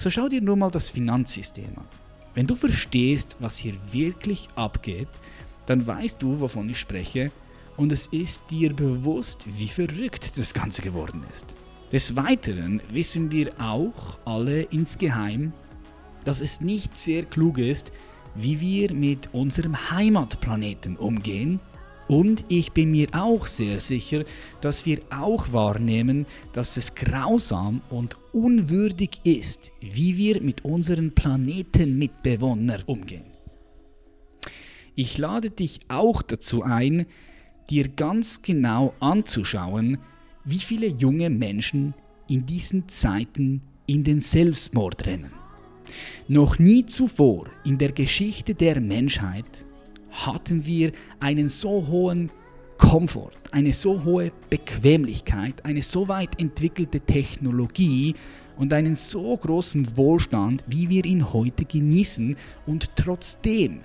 So schau dir nur mal das Finanzsystem an. Wenn du verstehst, was hier wirklich abgeht, dann weißt du, wovon ich spreche und es ist dir bewusst, wie verrückt das Ganze geworden ist. Des Weiteren wissen wir auch alle insgeheim, dass es nicht sehr klug ist, wie wir mit unserem Heimatplaneten umgehen. Und ich bin mir auch sehr sicher, dass wir auch wahrnehmen, dass es grausam und unwürdig ist, wie wir mit unseren Planetenmitbewohnern umgehen. Ich lade dich auch dazu ein, dir ganz genau anzuschauen, wie viele junge Menschen in diesen Zeiten in den Selbstmord rennen. Noch nie zuvor in der Geschichte der Menschheit hatten wir einen so hohen Komfort, eine so hohe Bequemlichkeit, eine so weit entwickelte Technologie und einen so großen Wohlstand, wie wir ihn heute genießen und trotzdem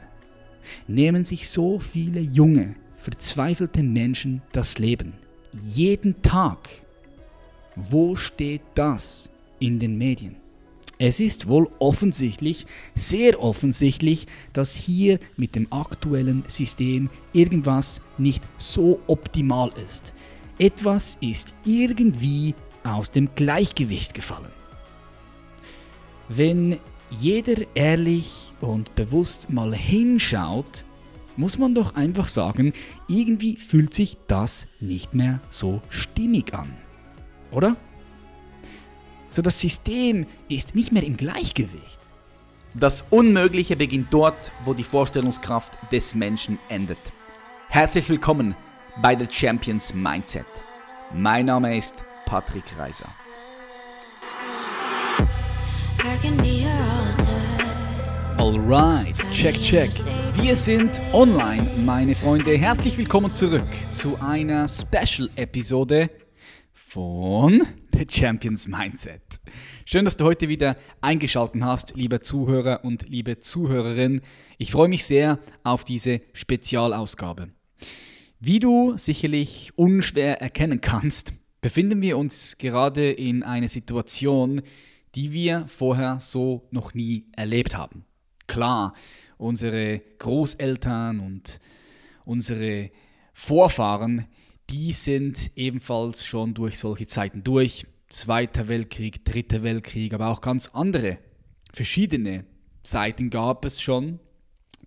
nehmen sich so viele junge, verzweifelte Menschen das Leben. Jeden Tag. Wo steht das in den Medien? Es ist wohl offensichtlich, sehr offensichtlich, dass hier mit dem aktuellen System irgendwas nicht so optimal ist. Etwas ist irgendwie aus dem Gleichgewicht gefallen. Wenn jeder ehrlich und bewusst mal hinschaut, muss man doch einfach sagen, irgendwie fühlt sich das nicht mehr so stimmig an. Oder? So das System ist nicht mehr im Gleichgewicht. Das Unmögliche beginnt dort, wo die Vorstellungskraft des Menschen endet. Herzlich willkommen bei The Champions Mindset. Mein Name ist Patrick Reiser. Alright, check, check. Wir sind online, meine Freunde. Herzlich willkommen zurück zu einer Special-Episode von The Champions Mindset. Schön, dass du heute wieder eingeschaltet hast, lieber Zuhörer und liebe Zuhörerin. Ich freue mich sehr auf diese Spezialausgabe. Wie du sicherlich unschwer erkennen kannst, befinden wir uns gerade in einer Situation, die wir vorher so noch nie erlebt haben. Klar, unsere Großeltern und unsere Vorfahren, die sind ebenfalls schon durch solche Zeiten durch. Zweiter Weltkrieg, Dritter Weltkrieg, aber auch ganz andere, verschiedene Zeiten gab es schon,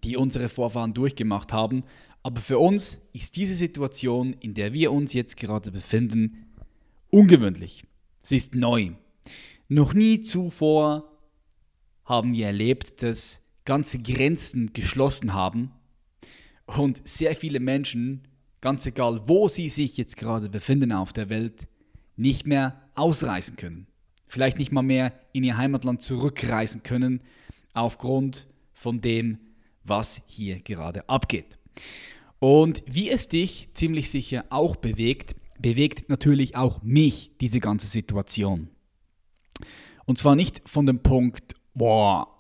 die unsere Vorfahren durchgemacht haben. Aber für uns ist diese Situation, in der wir uns jetzt gerade befinden, ungewöhnlich. Sie ist neu. Noch nie zuvor haben wir erlebt, dass ganze Grenzen geschlossen haben und sehr viele Menschen, ganz egal wo sie sich jetzt gerade befinden auf der Welt, nicht mehr ausreisen können. Vielleicht nicht mal mehr in ihr Heimatland zurückreisen können aufgrund von dem, was hier gerade abgeht. Und wie es dich ziemlich sicher auch bewegt, bewegt natürlich auch mich diese ganze Situation. Und zwar nicht von dem Punkt, boah,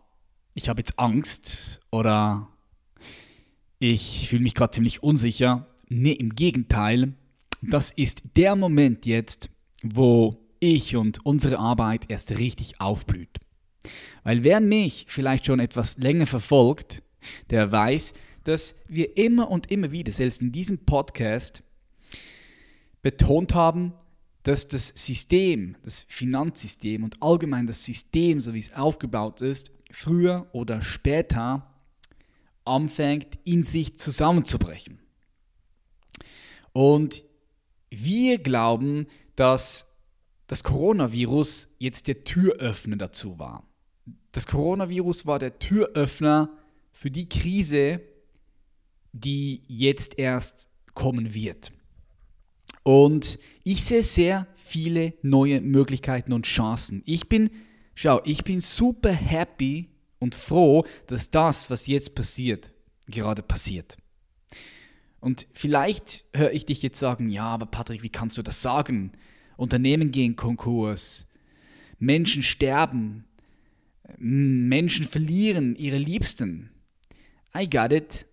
ich habe jetzt Angst oder ich fühle mich gerade ziemlich unsicher. Nee, im Gegenteil, das ist der Moment jetzt, wo ich und unsere Arbeit erst richtig aufblüht. Weil wer mich vielleicht schon etwas länger verfolgt, der weiß, dass wir immer und immer wieder, selbst in diesem Podcast, betont haben, dass das System, das Finanzsystem und allgemein das System, so wie es aufgebaut ist, früher oder später anfängt, in sich zusammenzubrechen. Und wir glauben, dass das Coronavirus jetzt der Türöffner dazu war. Das Coronavirus war der Türöffner für die Krise, die jetzt erst kommen wird. Und ich sehe sehr viele neue Möglichkeiten und Chancen. Ich bin Schau, ich bin super happy und froh, dass das, was jetzt passiert, gerade passiert. Und vielleicht höre ich dich jetzt sagen, ja, aber Patrick, wie kannst du das sagen? Unternehmen gehen Konkurs, Menschen sterben, Menschen verlieren ihre Liebsten. I got it.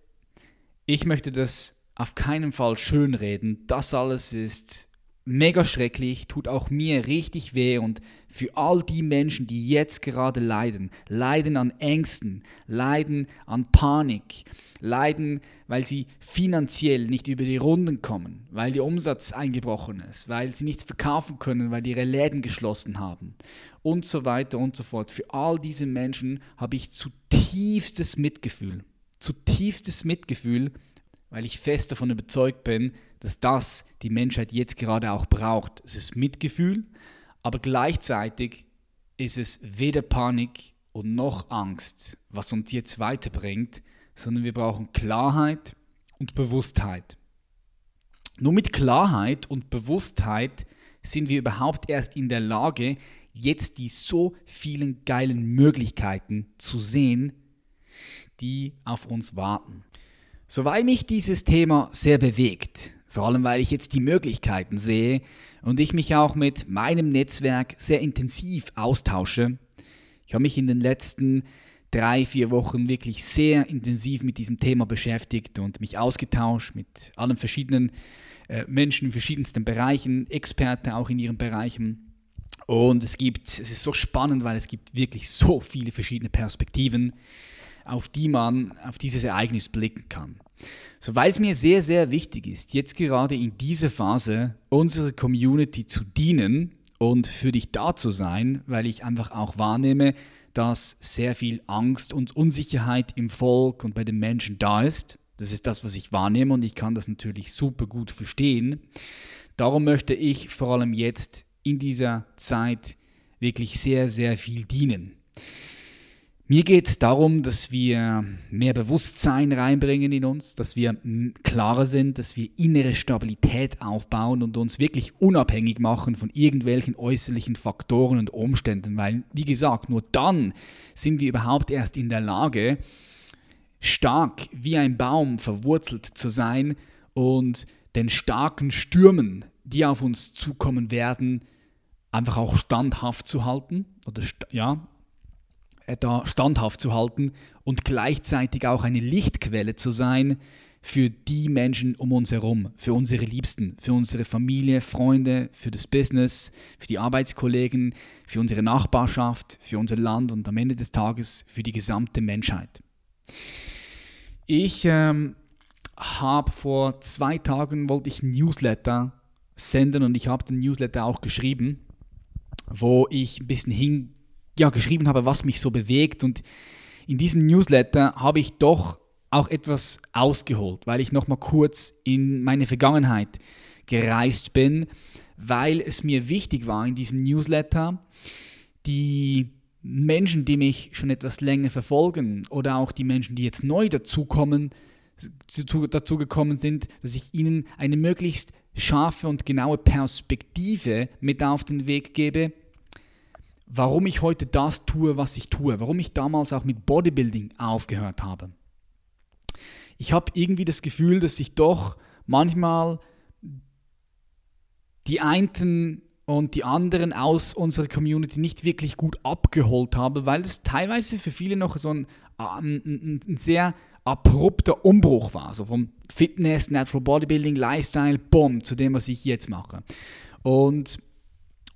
Ich möchte das auf keinen Fall schönreden. Das alles ist mega schrecklich, tut auch mir richtig weh und für all die Menschen, die jetzt gerade leiden, leiden an Ängsten, leiden an Panik, leiden, weil sie finanziell nicht über die Runden kommen, weil der Umsatz eingebrochen ist, weil sie nichts verkaufen können, weil ihre Läden geschlossen haben und so weiter und so fort. Für all diese Menschen habe ich zutiefstes Mitgefühl, zutiefstes Mitgefühl, weil ich fest davon überzeugt bin, dass das die Menschheit jetzt gerade auch braucht. Es ist Mitgefühl, aber gleichzeitig ist es weder Panik und noch Angst, was uns jetzt weiterbringt, sondern wir brauchen Klarheit und Bewusstheit. Nur mit Klarheit und Bewusstheit sind wir überhaupt erst in der Lage, jetzt die so vielen geilen Möglichkeiten zu sehen, die auf uns warten. So weil mich dieses Thema sehr bewegt, vor allem weil ich jetzt die Möglichkeiten sehe und ich mich auch mit meinem Netzwerk sehr intensiv austausche. Ich habe mich in den letzten drei, vier Wochen wirklich sehr intensiv mit diesem Thema beschäftigt und mich ausgetauscht mit allen verschiedenen äh, Menschen in verschiedensten Bereichen, Experten auch in ihren Bereichen. Und es gibt, es ist so spannend, weil es gibt wirklich so viele verschiedene Perspektiven, auf die man auf dieses Ereignis blicken kann. So, weil es mir sehr, sehr wichtig ist, jetzt gerade in dieser Phase unserer Community zu dienen und für dich da zu sein, weil ich einfach auch wahrnehme, dass sehr viel Angst und Unsicherheit im Volk und bei den Menschen da ist. Das ist das, was ich wahrnehme und ich kann das natürlich super gut verstehen. Darum möchte ich vor allem jetzt in dieser Zeit wirklich sehr, sehr viel dienen. Mir geht es darum, dass wir mehr Bewusstsein reinbringen in uns, dass wir klarer sind, dass wir innere Stabilität aufbauen und uns wirklich unabhängig machen von irgendwelchen äußerlichen Faktoren und Umständen, weil, wie gesagt, nur dann sind wir überhaupt erst in der Lage, stark wie ein Baum verwurzelt zu sein und den starken Stürmen, die auf uns zukommen werden, einfach auch standhaft zu halten oder ja, da standhaft zu halten und gleichzeitig auch eine Lichtquelle zu sein für die Menschen um uns herum, für unsere Liebsten, für unsere Familie, Freunde, für das Business, für die Arbeitskollegen, für unsere Nachbarschaft, für unser Land und am Ende des Tages für die gesamte Menschheit. Ich ähm, habe vor zwei Tagen wollte ich Newsletter senden und ich habe den Newsletter auch geschrieben, wo ich ein bisschen hin ja, geschrieben habe, was mich so bewegt. Und in diesem Newsletter habe ich doch auch etwas ausgeholt, weil ich nochmal kurz in meine Vergangenheit gereist bin, weil es mir wichtig war in diesem Newsletter, die Menschen, die mich schon etwas länger verfolgen oder auch die Menschen, die jetzt neu dazukommen, dazu gekommen sind, dass ich ihnen eine möglichst scharfe und genaue Perspektive mit auf den Weg gebe, warum ich heute das tue, was ich tue, warum ich damals auch mit Bodybuilding aufgehört habe. Ich habe irgendwie das Gefühl, dass ich doch manchmal die einen und die anderen aus unserer Community nicht wirklich gut abgeholt habe, weil es teilweise für viele noch so ein, ein, ein sehr abrupter Umbruch war, so vom Fitness, Natural Bodybuilding, Lifestyle, Boom, zu dem, was ich jetzt mache. Und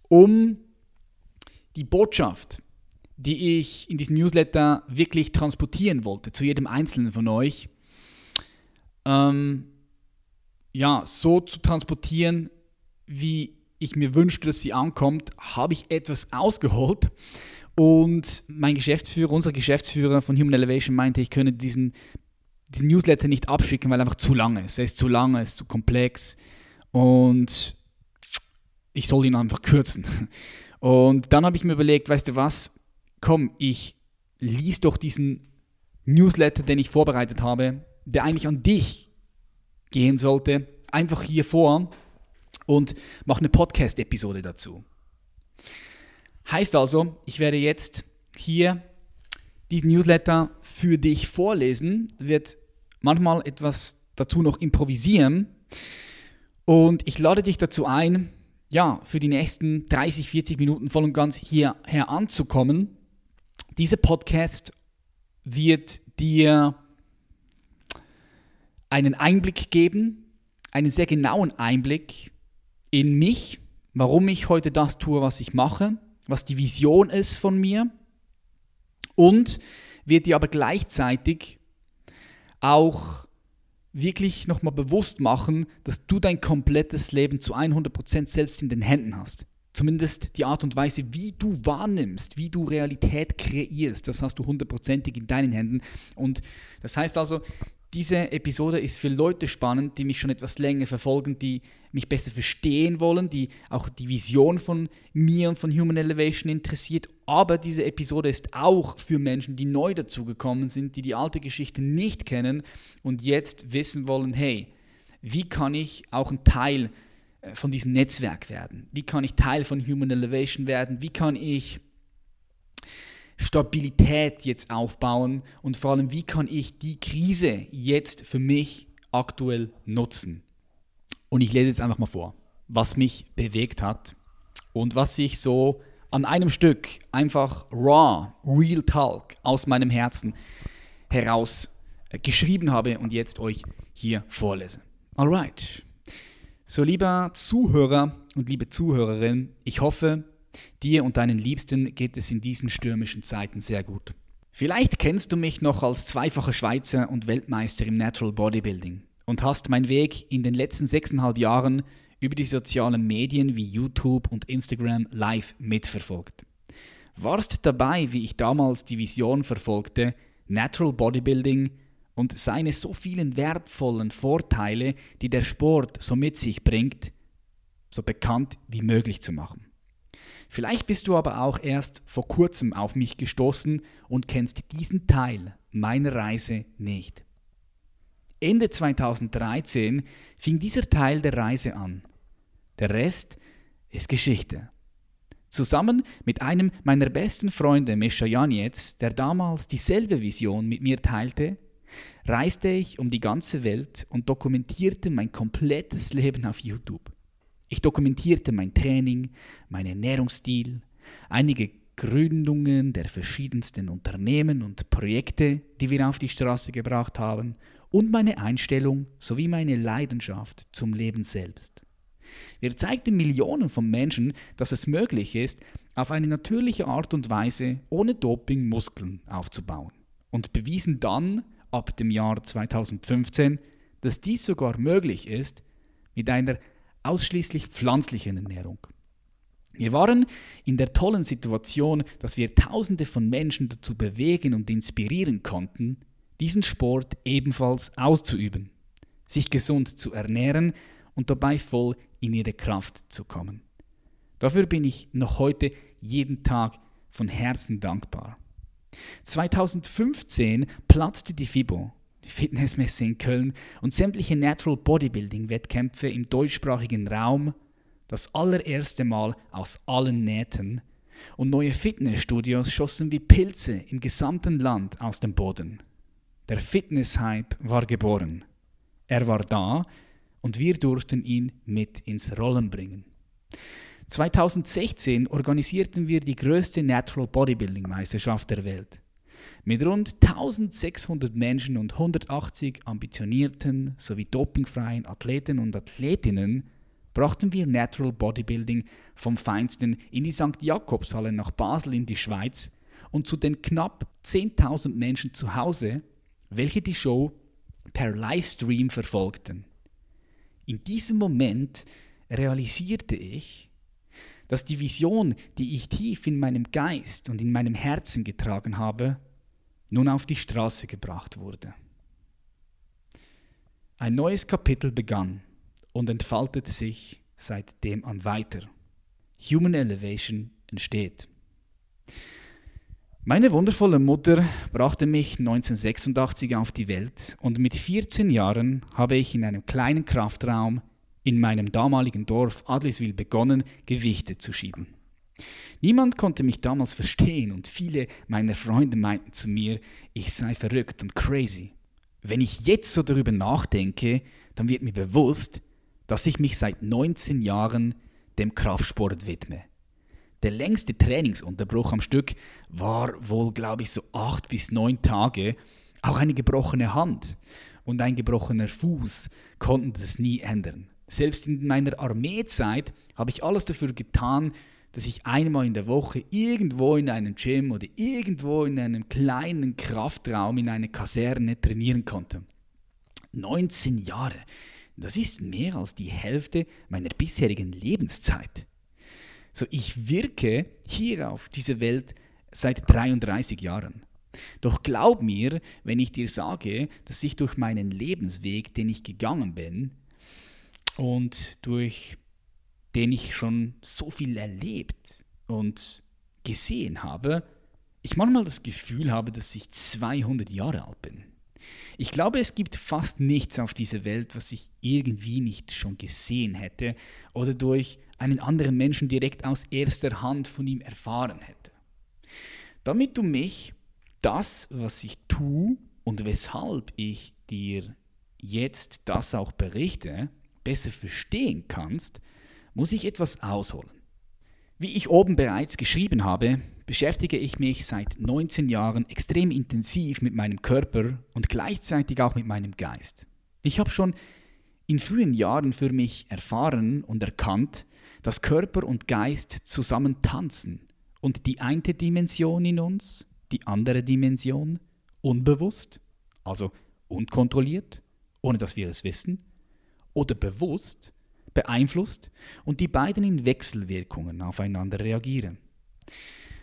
um die Botschaft, die ich in diesem Newsletter wirklich transportieren wollte, zu jedem Einzelnen von euch, ähm, ja, so zu transportieren, wie ich mir wünschte, dass sie ankommt, habe ich etwas ausgeholt. Und mein Geschäftsführer, unser Geschäftsführer von Human Elevation meinte, ich könne diesen, diesen Newsletter nicht abschicken, weil er einfach zu lang ist. Er ist zu lang, er ist zu komplex und ich soll ihn einfach kürzen. Und dann habe ich mir überlegt, weißt du was, komm, ich lies doch diesen Newsletter, den ich vorbereitet habe, der eigentlich an dich gehen sollte, einfach hier vor und mache eine Podcast-Episode dazu. Heißt also, ich werde jetzt hier diesen Newsletter für dich vorlesen, wird manchmal etwas dazu noch improvisieren und ich lade dich dazu ein, ja, für die nächsten 30, 40 Minuten voll und ganz hierher anzukommen. Dieser Podcast wird dir einen Einblick geben, einen sehr genauen Einblick in mich, warum ich heute das tue, was ich mache, was die Vision ist von mir und wird dir aber gleichzeitig auch wirklich nochmal bewusst machen, dass du dein komplettes Leben zu 100% selbst in den Händen hast. Zumindest die Art und Weise, wie du wahrnimmst, wie du Realität kreierst, das hast du hundertprozentig in deinen Händen. Und das heißt also, diese Episode ist für Leute spannend, die mich schon etwas länger verfolgen, die mich besser verstehen wollen, die auch die Vision von mir und von Human Elevation interessiert. Aber diese Episode ist auch für Menschen, die neu dazugekommen sind, die die alte Geschichte nicht kennen und jetzt wissen wollen, hey, wie kann ich auch ein Teil äh, von diesem Netzwerk werden? Wie kann ich Teil von Human Elevation werden? Wie kann ich Stabilität jetzt aufbauen und vor allem, wie kann ich die Krise jetzt für mich aktuell nutzen? Und ich lese jetzt einfach mal vor, was mich bewegt hat und was ich so an einem Stück einfach raw, real talk aus meinem Herzen heraus äh, geschrieben habe und jetzt euch hier vorlese. Alright. So, lieber Zuhörer und liebe Zuhörerin, ich hoffe, Dir und deinen Liebsten geht es in diesen stürmischen Zeiten sehr gut. Vielleicht kennst du mich noch als zweifacher Schweizer und Weltmeister im Natural Bodybuilding und hast meinen Weg in den letzten sechseinhalb Jahren über die sozialen Medien wie YouTube und Instagram live mitverfolgt. Warst dabei, wie ich damals die Vision verfolgte, Natural Bodybuilding und seine so vielen wertvollen Vorteile, die der Sport so mit sich bringt, so bekannt wie möglich zu machen. Vielleicht bist du aber auch erst vor kurzem auf mich gestoßen und kennst diesen Teil meiner Reise nicht. Ende 2013 fing dieser Teil der Reise an. Der Rest ist Geschichte. Zusammen mit einem meiner besten Freunde, Mischa Janetz, der damals dieselbe Vision mit mir teilte, reiste ich um die ganze Welt und dokumentierte mein komplettes Leben auf YouTube. Ich dokumentierte mein Training, meinen Ernährungsstil, einige Gründungen der verschiedensten Unternehmen und Projekte, die wir auf die Straße gebracht haben, und meine Einstellung sowie meine Leidenschaft zum Leben selbst. Wir zeigten Millionen von Menschen, dass es möglich ist, auf eine natürliche Art und Weise ohne Doping Muskeln aufzubauen und bewiesen dann, ab dem Jahr 2015, dass dies sogar möglich ist, mit einer ausschließlich pflanzliche Ernährung. Wir waren in der tollen Situation, dass wir Tausende von Menschen dazu bewegen und inspirieren konnten, diesen Sport ebenfalls auszuüben, sich gesund zu ernähren und dabei voll in ihre Kraft zu kommen. Dafür bin ich noch heute jeden Tag von Herzen dankbar. 2015 platzte die FIBO Fitnessmesse in Köln und sämtliche Natural Bodybuilding-Wettkämpfe im deutschsprachigen Raum das allererste Mal aus allen Nähten und neue Fitnessstudios schossen wie Pilze im gesamten Land aus dem Boden. Der Fitness-Hype war geboren. Er war da und wir durften ihn mit ins Rollen bringen. 2016 organisierten wir die größte Natural Bodybuilding Meisterschaft der Welt. Mit rund 1600 Menschen und 180 ambitionierten sowie dopingfreien Athleten und Athletinnen brachten wir Natural Bodybuilding vom Feinsten in die St. Jakobshalle nach Basel in die Schweiz und zu den knapp 10.000 Menschen zu Hause, welche die Show per Livestream verfolgten. In diesem Moment realisierte ich, dass die Vision, die ich tief in meinem Geist und in meinem Herzen getragen habe, nun auf die Straße gebracht wurde. Ein neues Kapitel begann und entfaltete sich seitdem an weiter. Human Elevation entsteht. Meine wundervolle Mutter brachte mich 1986 auf die Welt und mit 14 Jahren habe ich in einem kleinen Kraftraum in meinem damaligen Dorf Adliswil begonnen, Gewichte zu schieben. Niemand konnte mich damals verstehen und viele meiner Freunde meinten zu mir, ich sei verrückt und crazy. Wenn ich jetzt so darüber nachdenke, dann wird mir bewusst, dass ich mich seit 19 Jahren dem Kraftsport widme. Der längste Trainingsunterbruch am Stück war wohl, glaube ich, so acht bis neun Tage. Auch eine gebrochene Hand und ein gebrochener Fuß konnten das nie ändern. Selbst in meiner Armeezeit habe ich alles dafür getan, dass ich einmal in der Woche irgendwo in einem Gym oder irgendwo in einem kleinen Kraftraum in einer Kaserne trainieren konnte. 19 Jahre, das ist mehr als die Hälfte meiner bisherigen Lebenszeit. So, ich wirke hier auf dieser Welt seit 33 Jahren. Doch glaub mir, wenn ich dir sage, dass ich durch meinen Lebensweg, den ich gegangen bin und durch den ich schon so viel erlebt und gesehen habe, ich manchmal das Gefühl habe, dass ich 200 Jahre alt bin. Ich glaube, es gibt fast nichts auf dieser Welt, was ich irgendwie nicht schon gesehen hätte oder durch einen anderen Menschen direkt aus erster Hand von ihm erfahren hätte. Damit du mich, das, was ich tue und weshalb ich dir jetzt das auch berichte, besser verstehen kannst, muss ich etwas ausholen. Wie ich oben bereits geschrieben habe, beschäftige ich mich seit 19 Jahren extrem intensiv mit meinem Körper und gleichzeitig auch mit meinem Geist. Ich habe schon in frühen Jahren für mich erfahren und erkannt, dass Körper und Geist zusammen tanzen und die eine Dimension in uns, die andere Dimension, unbewusst, also unkontrolliert, ohne dass wir es wissen, oder bewusst, beeinflusst und die beiden in Wechselwirkungen aufeinander reagieren.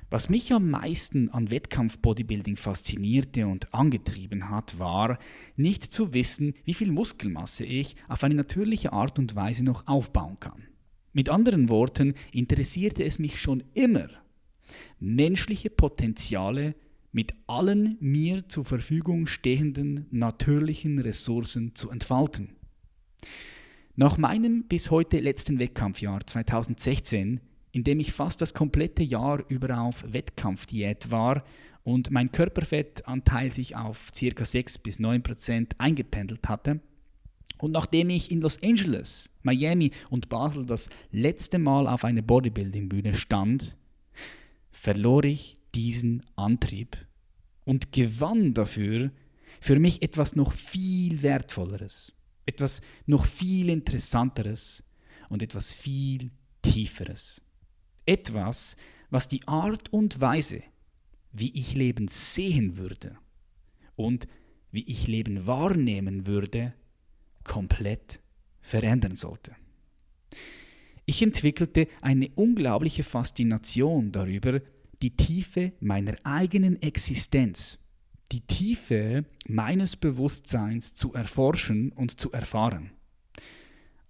Was mich am meisten an Wettkampf-Bodybuilding faszinierte und angetrieben hat, war, nicht zu wissen, wie viel Muskelmasse ich auf eine natürliche Art und Weise noch aufbauen kann. Mit anderen Worten interessierte es mich schon immer, menschliche Potenziale mit allen mir zur Verfügung stehenden natürlichen Ressourcen zu entfalten. Nach meinem bis heute letzten Wettkampfjahr 2016, in dem ich fast das komplette Jahr über auf Wettkampfdiät war und mein Körperfettanteil sich auf ca. 6 bis 9 Prozent eingependelt hatte, und nachdem ich in Los Angeles, Miami und Basel das letzte Mal auf einer Bodybuilding-Bühne stand, verlor ich diesen Antrieb und gewann dafür für mich etwas noch viel Wertvolleres, etwas noch viel Interessanteres und etwas viel Tieferes. Etwas, was die Art und Weise, wie ich Leben sehen würde und wie ich Leben wahrnehmen würde, komplett verändern sollte. Ich entwickelte eine unglaubliche Faszination darüber, die Tiefe meiner eigenen Existenz, die Tiefe meines Bewusstseins zu erforschen und zu erfahren.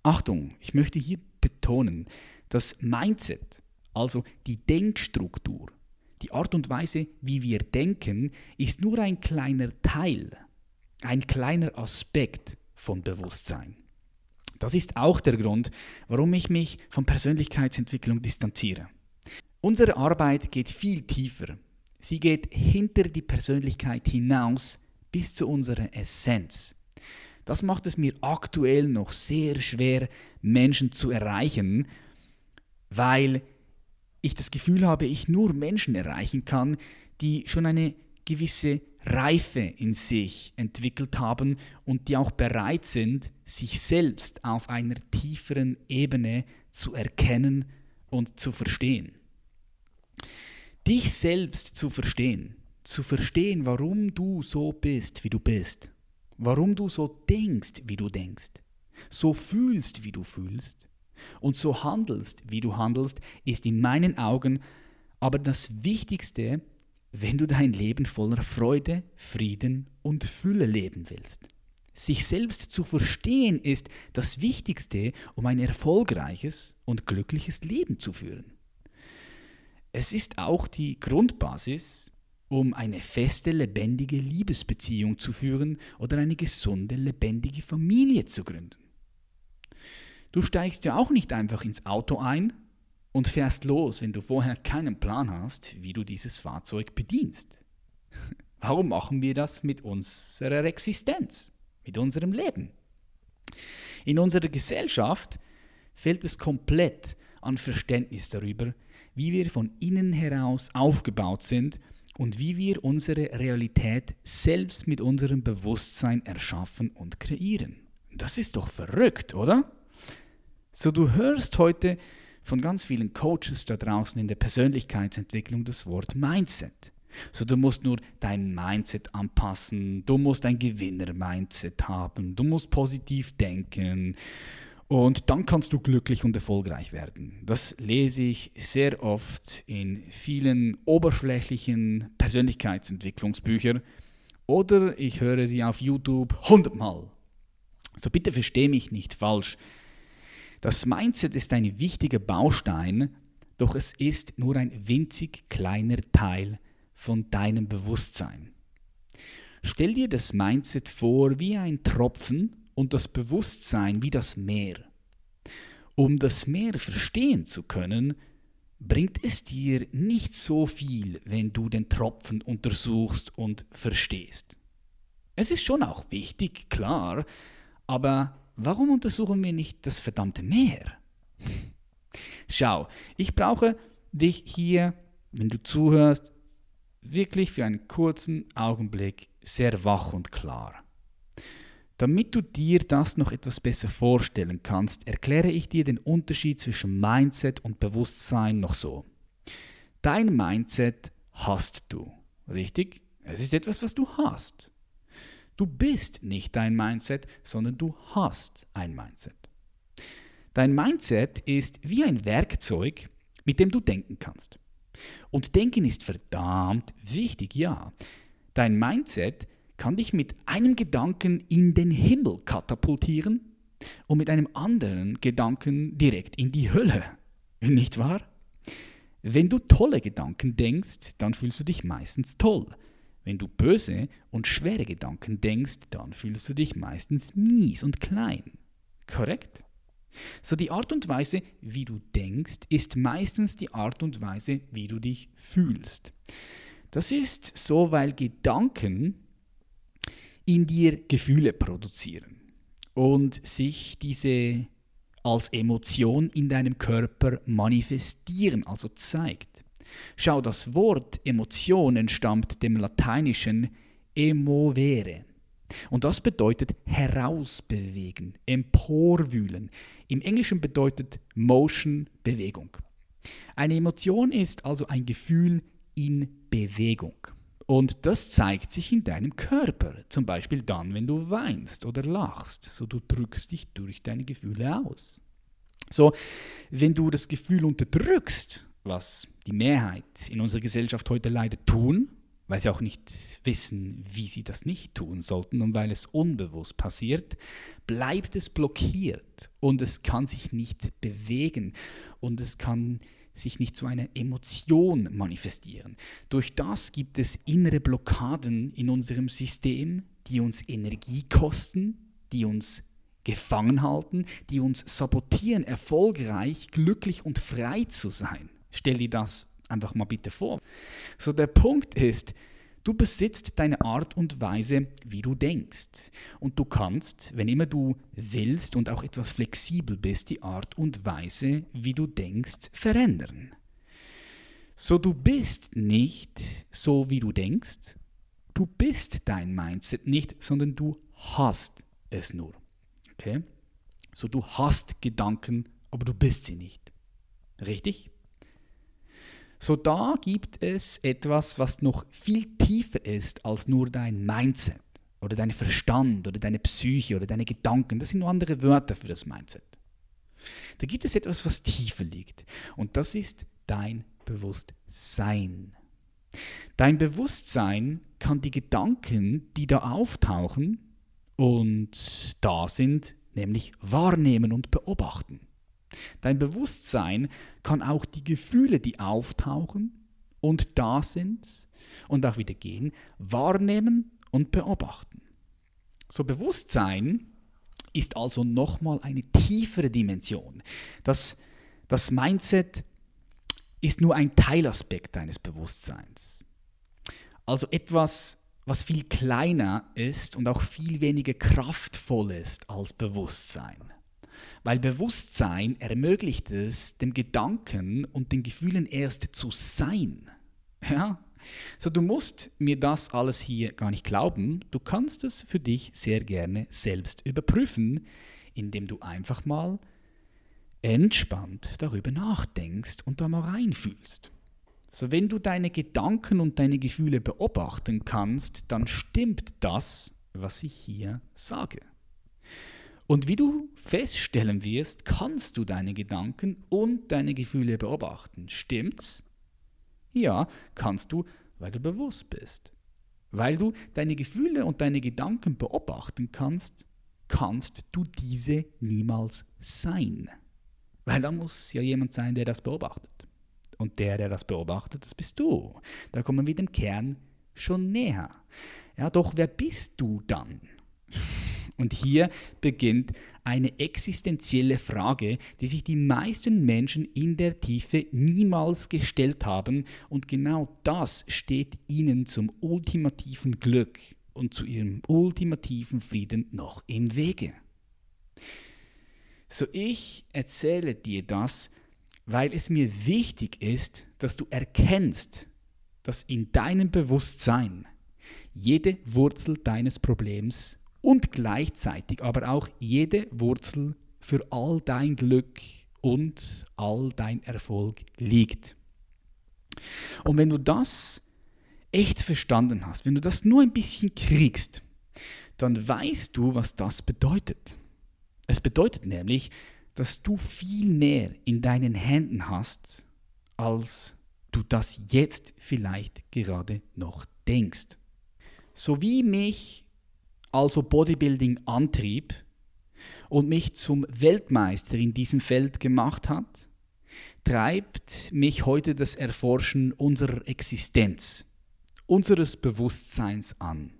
Achtung, ich möchte hier betonen, das Mindset, also die Denkstruktur, die Art und Weise, wie wir denken, ist nur ein kleiner Teil, ein kleiner Aspekt von Bewusstsein. Das ist auch der Grund, warum ich mich von Persönlichkeitsentwicklung distanziere. Unsere Arbeit geht viel tiefer. Sie geht hinter die Persönlichkeit hinaus bis zu unserer Essenz. Das macht es mir aktuell noch sehr schwer, Menschen zu erreichen, weil ich das Gefühl habe, ich nur Menschen erreichen kann, die schon eine gewisse Reife in sich entwickelt haben und die auch bereit sind, sich selbst auf einer tieferen Ebene zu erkennen und zu verstehen. Dich selbst zu verstehen, zu verstehen, warum du so bist, wie du bist, warum du so denkst, wie du denkst, so fühlst, wie du fühlst und so handelst, wie du handelst, ist in meinen Augen aber das Wichtigste, wenn du dein Leben voller Freude, Frieden und Fülle leben willst. Sich selbst zu verstehen ist das Wichtigste, um ein erfolgreiches und glückliches Leben zu führen. Es ist auch die Grundbasis, um eine feste, lebendige Liebesbeziehung zu führen oder eine gesunde, lebendige Familie zu gründen. Du steigst ja auch nicht einfach ins Auto ein und fährst los, wenn du vorher keinen Plan hast, wie du dieses Fahrzeug bedienst. Warum machen wir das mit unserer Existenz, mit unserem Leben? In unserer Gesellschaft fehlt es komplett an Verständnis darüber, wie wir von innen heraus aufgebaut sind und wie wir unsere Realität selbst mit unserem Bewusstsein erschaffen und kreieren. Das ist doch verrückt, oder? So du hörst heute von ganz vielen Coaches da draußen in der Persönlichkeitsentwicklung das Wort Mindset. So, du musst nur dein Mindset anpassen, du musst ein Gewinner-Mindset haben, du musst positiv denken und dann kannst du glücklich und erfolgreich werden. Das lese ich sehr oft in vielen oberflächlichen Persönlichkeitsentwicklungsbüchern oder ich höre sie auf YouTube hundertmal. So bitte verstehe mich nicht falsch. Das Mindset ist ein wichtiger Baustein, doch es ist nur ein winzig kleiner Teil von deinem Bewusstsein. Stell dir das Mindset vor wie ein Tropfen und das Bewusstsein wie das Meer. Um das Meer verstehen zu können, bringt es dir nicht so viel, wenn du den Tropfen untersuchst und verstehst. Es ist schon auch wichtig, klar, aber warum untersuchen wir nicht das verdammte Meer? Schau, ich brauche dich hier, wenn du zuhörst, wirklich für einen kurzen Augenblick sehr wach und klar. Damit du dir das noch etwas besser vorstellen kannst, erkläre ich dir den Unterschied zwischen Mindset und Bewusstsein noch so. Dein Mindset hast du, richtig? Es ist etwas, was du hast. Du bist nicht dein Mindset, sondern du hast ein Mindset. Dein Mindset ist wie ein Werkzeug, mit dem du denken kannst. Und Denken ist verdammt wichtig, ja. Dein Mindset kann dich mit einem Gedanken in den Himmel katapultieren und mit einem anderen Gedanken direkt in die Hölle. Nicht wahr? Wenn du tolle Gedanken denkst, dann fühlst du dich meistens toll. Wenn du böse und schwere Gedanken denkst, dann fühlst du dich meistens mies und klein. Korrekt? So die Art und Weise, wie du denkst, ist meistens die Art und Weise, wie du dich fühlst. Das ist so, weil Gedanken in dir Gefühle produzieren und sich diese als Emotion in deinem Körper manifestieren, also zeigt. Schau, das Wort Emotion entstammt dem lateinischen emovere. Und das bedeutet herausbewegen, emporwühlen. Im Englischen bedeutet Motion Bewegung. Eine Emotion ist also ein Gefühl in Bewegung. Und das zeigt sich in deinem Körper, zum Beispiel dann, wenn du weinst oder lachst. So du drückst dich durch deine Gefühle aus. So, wenn du das Gefühl unterdrückst, was die Mehrheit in unserer Gesellschaft heute leider tun, weil sie auch nicht wissen, wie sie das nicht tun sollten und weil es unbewusst passiert, bleibt es blockiert und es kann sich nicht bewegen und es kann sich nicht zu einer Emotion manifestieren. Durch das gibt es innere Blockaden in unserem System, die uns Energie kosten, die uns gefangen halten, die uns sabotieren, erfolgreich, glücklich und frei zu sein. Stell dir das einfach mal bitte vor. So der Punkt ist, du besitzt deine Art und Weise, wie du denkst. Und du kannst, wenn immer du willst und auch etwas flexibel bist, die Art und Weise, wie du denkst, verändern. So du bist nicht so, wie du denkst. Du bist dein Mindset nicht, sondern du hast es nur. Okay? So du hast Gedanken, aber du bist sie nicht. Richtig? So da gibt es etwas, was noch viel tiefer ist als nur dein Mindset oder dein Verstand oder deine Psyche oder deine Gedanken. Das sind nur andere Wörter für das Mindset. Da gibt es etwas, was tiefer liegt und das ist dein Bewusstsein. Dein Bewusstsein kann die Gedanken, die da auftauchen und da sind, nämlich wahrnehmen und beobachten. Dein Bewusstsein kann auch die Gefühle, die auftauchen und da sind und auch wieder gehen, wahrnehmen und beobachten. So Bewusstsein ist also nochmal eine tiefere Dimension. Das, das Mindset ist nur ein Teilaspekt deines Bewusstseins. Also etwas, was viel kleiner ist und auch viel weniger kraftvoll ist als Bewusstsein. Weil Bewusstsein ermöglicht es, dem Gedanken und den Gefühlen erst zu sein. Ja? So, du musst mir das alles hier gar nicht glauben. Du kannst es für dich sehr gerne selbst überprüfen, indem du einfach mal entspannt darüber nachdenkst und da mal reinfühlst. So, wenn du deine Gedanken und deine Gefühle beobachten kannst, dann stimmt das, was ich hier sage. Und wie du feststellen wirst, kannst du deine Gedanken und deine Gefühle beobachten. Stimmt's? Ja, kannst du, weil du bewusst bist. Weil du deine Gefühle und deine Gedanken beobachten kannst, kannst du diese niemals sein. Weil da muss ja jemand sein, der das beobachtet. Und der, der das beobachtet, das bist du. Da kommen wir dem Kern schon näher. Ja, doch wer bist du dann? Und hier beginnt eine existenzielle Frage, die sich die meisten Menschen in der Tiefe niemals gestellt haben. Und genau das steht ihnen zum ultimativen Glück und zu ihrem ultimativen Frieden noch im Wege. So ich erzähle dir das, weil es mir wichtig ist, dass du erkennst, dass in deinem Bewusstsein jede Wurzel deines Problems und gleichzeitig aber auch jede Wurzel für all dein Glück und all dein Erfolg liegt. Und wenn du das echt verstanden hast, wenn du das nur ein bisschen kriegst, dann weißt du, was das bedeutet. Es bedeutet nämlich, dass du viel mehr in deinen Händen hast, als du das jetzt vielleicht gerade noch denkst. So wie mich also Bodybuilding antrieb und mich zum Weltmeister in diesem Feld gemacht hat, treibt mich heute das Erforschen unserer Existenz, unseres Bewusstseins an.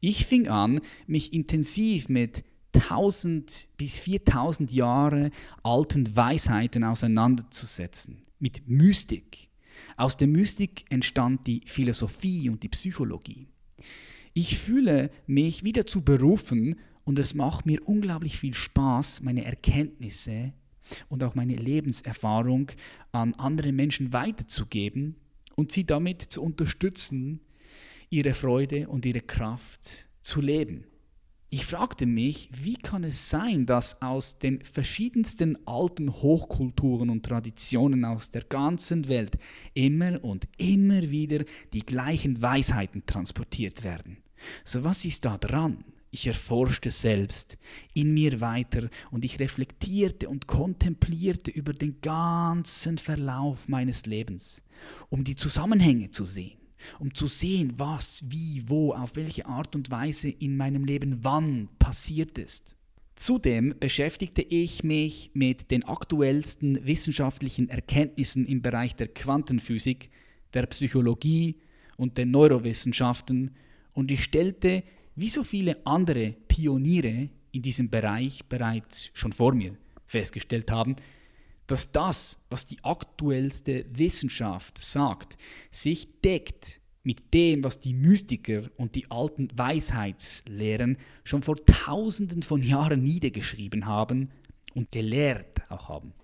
Ich fing an, mich intensiv mit 1000 bis 4000 Jahre alten Weisheiten auseinanderzusetzen, mit Mystik. Aus der Mystik entstand die Philosophie und die Psychologie. Ich fühle mich wieder zu berufen und es macht mir unglaublich viel Spaß, meine Erkenntnisse und auch meine Lebenserfahrung an andere Menschen weiterzugeben und sie damit zu unterstützen, ihre Freude und ihre Kraft zu leben. Ich fragte mich, wie kann es sein, dass aus den verschiedensten alten Hochkulturen und Traditionen aus der ganzen Welt immer und immer wieder die gleichen Weisheiten transportiert werden? So was ist da dran? Ich erforschte selbst in mir weiter und ich reflektierte und kontemplierte über den ganzen Verlauf meines Lebens, um die Zusammenhänge zu sehen um zu sehen, was, wie, wo, auf welche Art und Weise in meinem Leben wann passiert ist. Zudem beschäftigte ich mich mit den aktuellsten wissenschaftlichen Erkenntnissen im Bereich der Quantenphysik, der Psychologie und den Neurowissenschaften und ich stellte, wie so viele andere Pioniere in diesem Bereich bereits schon vor mir festgestellt haben, dass das, was die aktuellste Wissenschaft sagt, sich deckt mit dem, was die Mystiker und die alten Weisheitslehren schon vor tausenden von Jahren niedergeschrieben haben und gelehrt auch haben.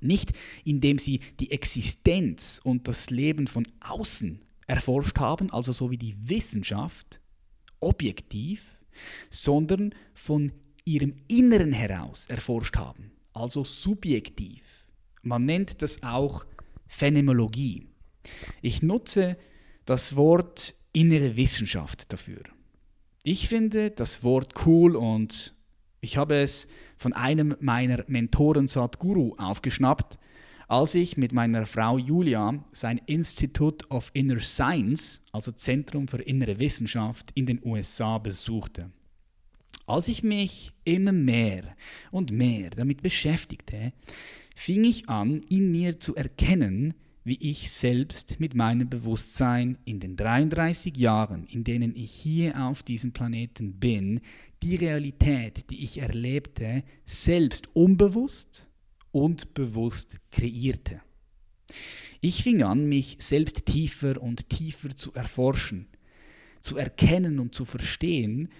Nicht indem sie die Existenz und das Leben von außen erforscht haben, also so wie die Wissenschaft, objektiv, sondern von ihrem Inneren heraus erforscht haben also subjektiv. Man nennt das auch Phänomenologie. Ich nutze das Wort innere Wissenschaft dafür. Ich finde das Wort cool und ich habe es von einem meiner Mentoren Sadhguru aufgeschnappt, als ich mit meiner Frau Julia sein Institute of Inner Science, also Zentrum für innere Wissenschaft, in den USA besuchte. Als ich mich immer mehr und mehr damit beschäftigte, fing ich an, in mir zu erkennen, wie ich selbst mit meinem Bewusstsein in den 33 Jahren, in denen ich hier auf diesem Planeten bin, die Realität, die ich erlebte, selbst unbewusst und bewusst kreierte. Ich fing an, mich selbst tiefer und tiefer zu erforschen, zu erkennen und zu verstehen,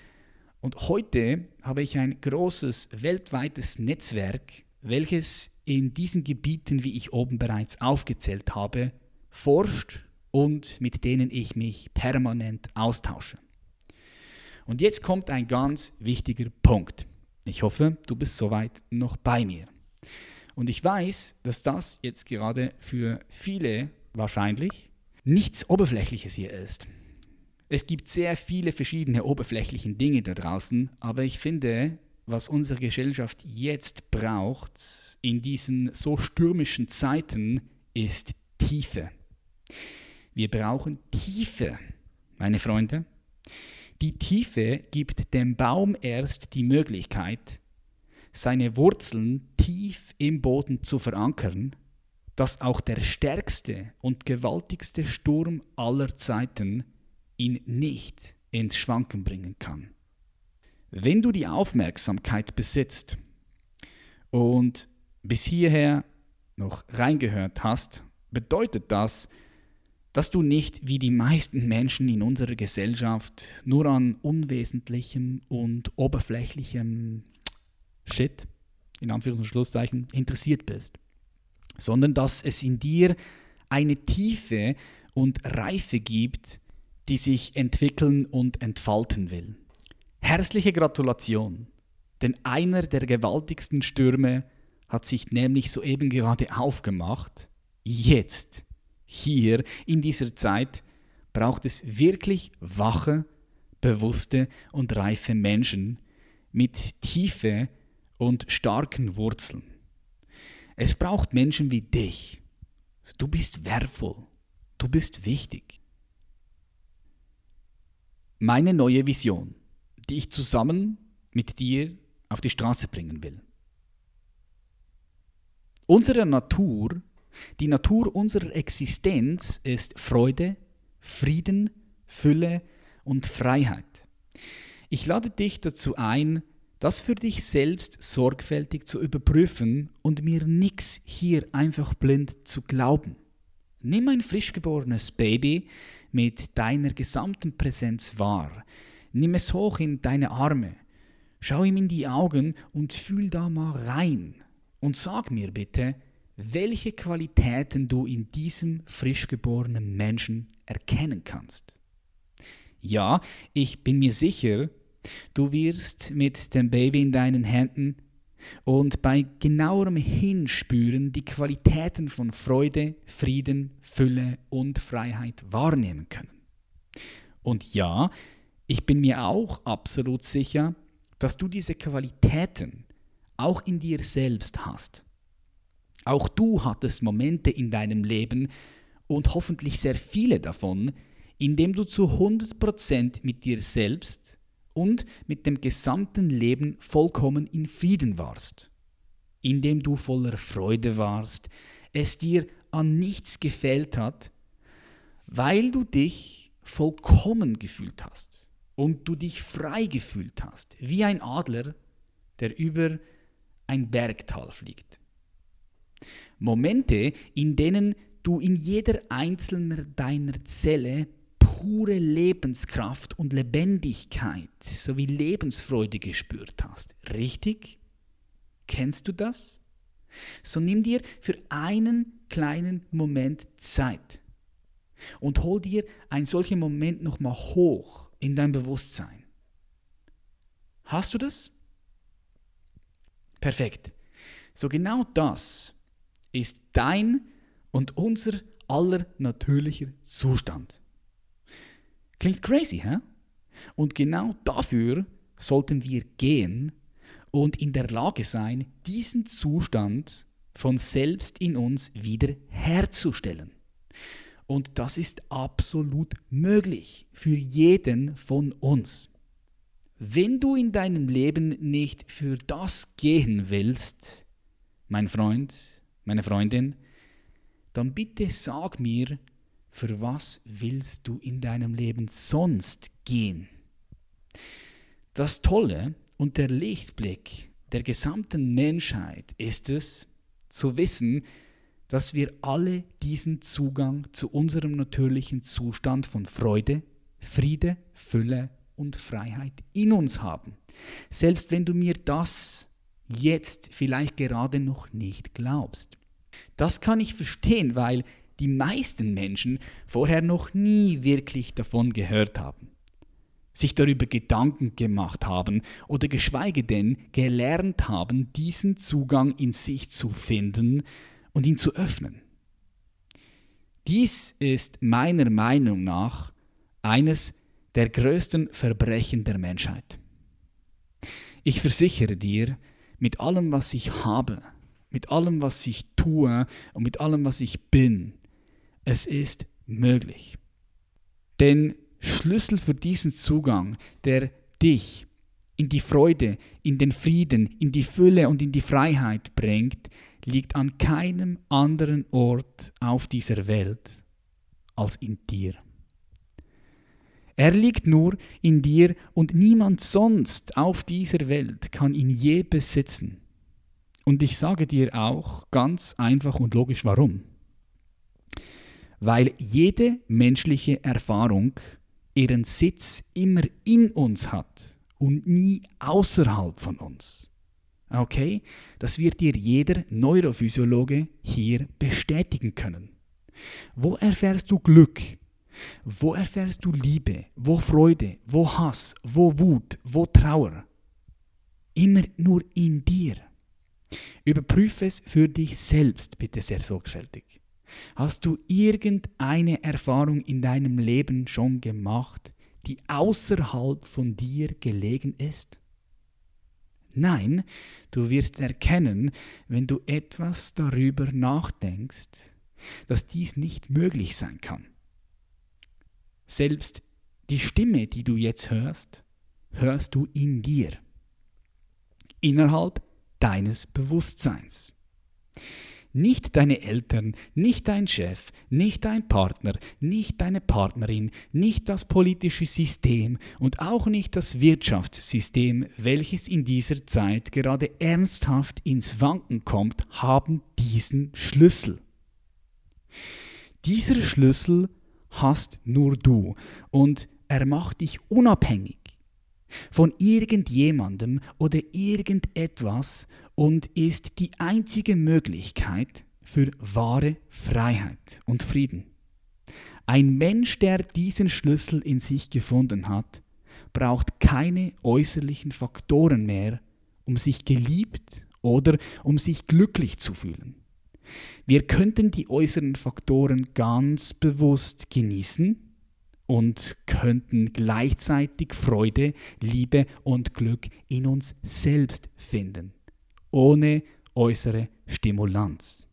und heute habe ich ein großes weltweites Netzwerk, welches in diesen Gebieten, wie ich oben bereits aufgezählt habe, forscht und mit denen ich mich permanent austausche. Und jetzt kommt ein ganz wichtiger Punkt. Ich hoffe, du bist soweit noch bei mir. Und ich weiß, dass das jetzt gerade für viele wahrscheinlich nichts Oberflächliches hier ist. Es gibt sehr viele verschiedene oberflächliche Dinge da draußen, aber ich finde, was unsere Gesellschaft jetzt braucht in diesen so stürmischen Zeiten, ist Tiefe. Wir brauchen Tiefe, meine Freunde. Die Tiefe gibt dem Baum erst die Möglichkeit, seine Wurzeln tief im Boden zu verankern, dass auch der stärkste und gewaltigste Sturm aller Zeiten ihn nicht ins Schwanken bringen kann. Wenn du die Aufmerksamkeit besitzt und bis hierher noch reingehört hast, bedeutet das, dass du nicht wie die meisten Menschen in unserer Gesellschaft nur an unwesentlichem und oberflächlichem Shit, in Anführungs- und Schlusszeichen, interessiert bist, sondern dass es in dir eine Tiefe und Reife gibt, die sich entwickeln und entfalten will. Herzliche Gratulation, denn einer der gewaltigsten Stürme hat sich nämlich soeben gerade aufgemacht. Jetzt, hier, in dieser Zeit, braucht es wirklich wache, bewusste und reife Menschen mit Tiefe und starken Wurzeln. Es braucht Menschen wie dich. Du bist wertvoll. Du bist wichtig. Meine neue Vision, die ich zusammen mit dir auf die Straße bringen will. Unsere Natur, die Natur unserer Existenz ist Freude, Frieden, Fülle und Freiheit. Ich lade dich dazu ein, das für dich selbst sorgfältig zu überprüfen und mir nichts hier einfach blind zu glauben. Nimm ein frisch geborenes Baby mit deiner gesamten Präsenz wahr. Nimm es hoch in deine Arme. Schau ihm in die Augen und fühl da mal rein. Und sag mir bitte, welche Qualitäten du in diesem frisch geborenen Menschen erkennen kannst. Ja, ich bin mir sicher, Du wirst mit dem Baby in deinen Händen und bei genauerem Hinspüren die Qualitäten von Freude, Frieden, Fülle und Freiheit wahrnehmen können. Und ja, ich bin mir auch absolut sicher, dass du diese Qualitäten auch in dir selbst hast. Auch du hattest Momente in deinem Leben und hoffentlich sehr viele davon, in dem du zu 100% mit dir selbst und mit dem gesamten Leben vollkommen in Frieden warst, indem du voller Freude warst, es dir an nichts gefehlt hat, weil du dich vollkommen gefühlt hast und du dich frei gefühlt hast, wie ein Adler, der über ein Bergtal fliegt. Momente, in denen du in jeder einzelnen deiner Zelle pure Lebenskraft und Lebendigkeit sowie Lebensfreude gespürt hast. Richtig? Kennst du das? So nimm dir für einen kleinen Moment Zeit und hol dir einen solchen Moment nochmal hoch in dein Bewusstsein. Hast du das? Perfekt. So genau das ist dein und unser aller natürlicher Zustand. Klingt crazy, hä? Und genau dafür sollten wir gehen und in der Lage sein, diesen Zustand von selbst in uns wieder herzustellen. Und das ist absolut möglich für jeden von uns. Wenn du in deinem Leben nicht für das gehen willst, mein Freund, meine Freundin, dann bitte sag mir, für was willst du in deinem Leben sonst gehen? Das Tolle und der Lichtblick der gesamten Menschheit ist es, zu wissen, dass wir alle diesen Zugang zu unserem natürlichen Zustand von Freude, Friede, Fülle und Freiheit in uns haben. Selbst wenn du mir das jetzt vielleicht gerade noch nicht glaubst. Das kann ich verstehen, weil die meisten Menschen vorher noch nie wirklich davon gehört haben. sich darüber Gedanken gemacht haben oder geschweige denn gelernt haben, diesen Zugang in sich zu finden und ihn zu öffnen. Dies ist meiner Meinung nach eines der größten Verbrechen der Menschheit. Ich versichere dir, mit allem, was ich habe, mit allem, was ich tue und mit allem, was ich bin, es ist möglich. Denn Schlüssel für diesen Zugang, der dich in die Freude, in den Frieden, in die Fülle und in die Freiheit bringt, liegt an keinem anderen Ort auf dieser Welt als in dir. Er liegt nur in dir und niemand sonst auf dieser Welt kann ihn je besitzen. Und ich sage dir auch ganz einfach und logisch warum. Weil jede menschliche Erfahrung ihren Sitz immer in uns hat und nie außerhalb von uns. Okay? Das wird dir jeder Neurophysiologe hier bestätigen können. Wo erfährst du Glück? Wo erfährst du Liebe? Wo Freude? Wo Hass? Wo Wut? Wo Trauer? Immer nur in dir. Überprüfe es für dich selbst, bitte sehr sorgfältig. Hast du irgendeine Erfahrung in deinem Leben schon gemacht, die außerhalb von dir gelegen ist? Nein, du wirst erkennen, wenn du etwas darüber nachdenkst, dass dies nicht möglich sein kann. Selbst die Stimme, die du jetzt hörst, hörst du in dir, innerhalb deines Bewusstseins. Nicht deine Eltern, nicht dein Chef, nicht dein Partner, nicht deine Partnerin, nicht das politische System und auch nicht das Wirtschaftssystem, welches in dieser Zeit gerade ernsthaft ins Wanken kommt, haben diesen Schlüssel. Dieser Schlüssel hast nur du und er macht dich unabhängig von irgendjemandem oder irgendetwas und ist die einzige Möglichkeit für wahre Freiheit und Frieden. Ein Mensch, der diesen Schlüssel in sich gefunden hat, braucht keine äußerlichen Faktoren mehr, um sich geliebt oder um sich glücklich zu fühlen. Wir könnten die äußeren Faktoren ganz bewusst genießen und könnten gleichzeitig Freude, Liebe und Glück in uns selbst finden, ohne äußere Stimulanz.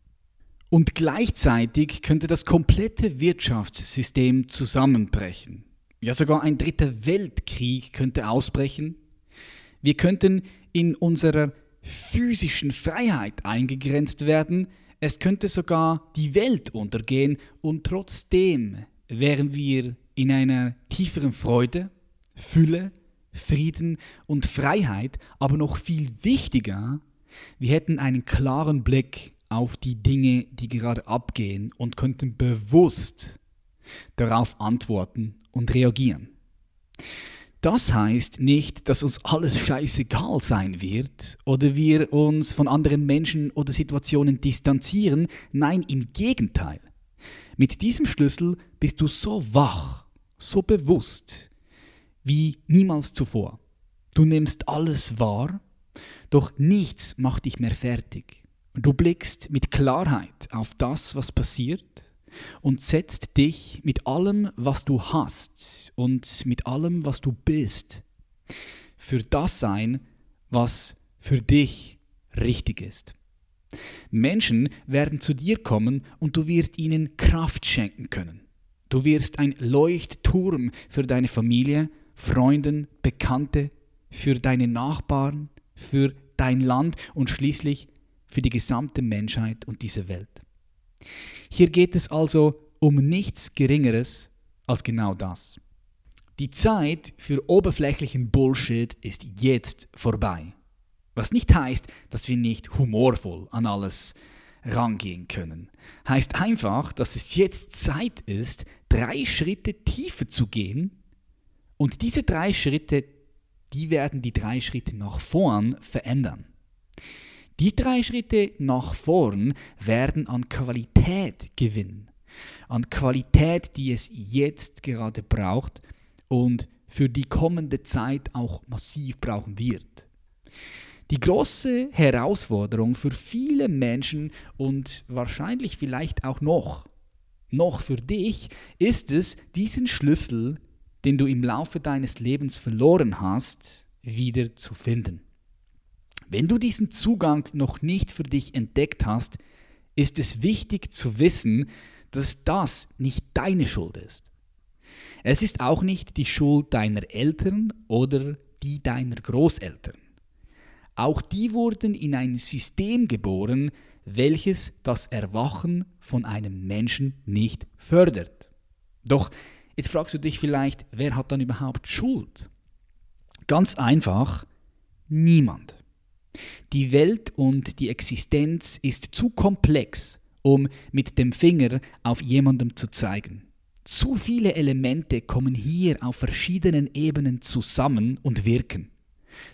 Und gleichzeitig könnte das komplette Wirtschaftssystem zusammenbrechen. Ja, sogar ein dritter Weltkrieg könnte ausbrechen. Wir könnten in unserer physischen Freiheit eingegrenzt werden. Es könnte sogar die Welt untergehen und trotzdem wären wir in einer tieferen Freude, Fülle, Frieden und Freiheit, aber noch viel wichtiger, wir hätten einen klaren Blick auf die Dinge, die gerade abgehen und könnten bewusst darauf antworten und reagieren. Das heißt nicht, dass uns alles scheißegal sein wird oder wir uns von anderen Menschen oder Situationen distanzieren. Nein, im Gegenteil. Mit diesem Schlüssel bist du so wach so bewusst wie niemals zuvor. Du nimmst alles wahr, doch nichts macht dich mehr fertig. Du blickst mit Klarheit auf das, was passiert und setzt dich mit allem, was du hast und mit allem, was du bist, für das ein, was für dich richtig ist. Menschen werden zu dir kommen und du wirst ihnen Kraft schenken können. Du wirst ein Leuchtturm für deine Familie, Freunden, Bekannte, für deine Nachbarn, für dein Land und schließlich für die gesamte Menschheit und diese Welt. Hier geht es also um nichts Geringeres als genau das. Die Zeit für oberflächlichen Bullshit ist jetzt vorbei. Was nicht heißt, dass wir nicht humorvoll an alles rangehen können. Heißt einfach, dass es jetzt Zeit ist, drei Schritte tiefer zu gehen. Und diese drei Schritte, die werden die drei Schritte nach vorn verändern. Die drei Schritte nach vorn werden an Qualität gewinnen. An Qualität, die es jetzt gerade braucht und für die kommende Zeit auch massiv brauchen wird. Die große Herausforderung für viele Menschen und wahrscheinlich vielleicht auch noch, noch für dich, ist es, diesen Schlüssel, den du im Laufe deines Lebens verloren hast, wieder zu finden. Wenn du diesen Zugang noch nicht für dich entdeckt hast, ist es wichtig zu wissen, dass das nicht deine Schuld ist. Es ist auch nicht die Schuld deiner Eltern oder die deiner Großeltern. Auch die wurden in ein System geboren, welches das Erwachen von einem Menschen nicht fördert. Doch jetzt fragst du dich vielleicht, wer hat dann überhaupt Schuld? Ganz einfach, niemand. Die Welt und die Existenz ist zu komplex, um mit dem Finger auf jemandem zu zeigen. Zu viele Elemente kommen hier auf verschiedenen Ebenen zusammen und wirken.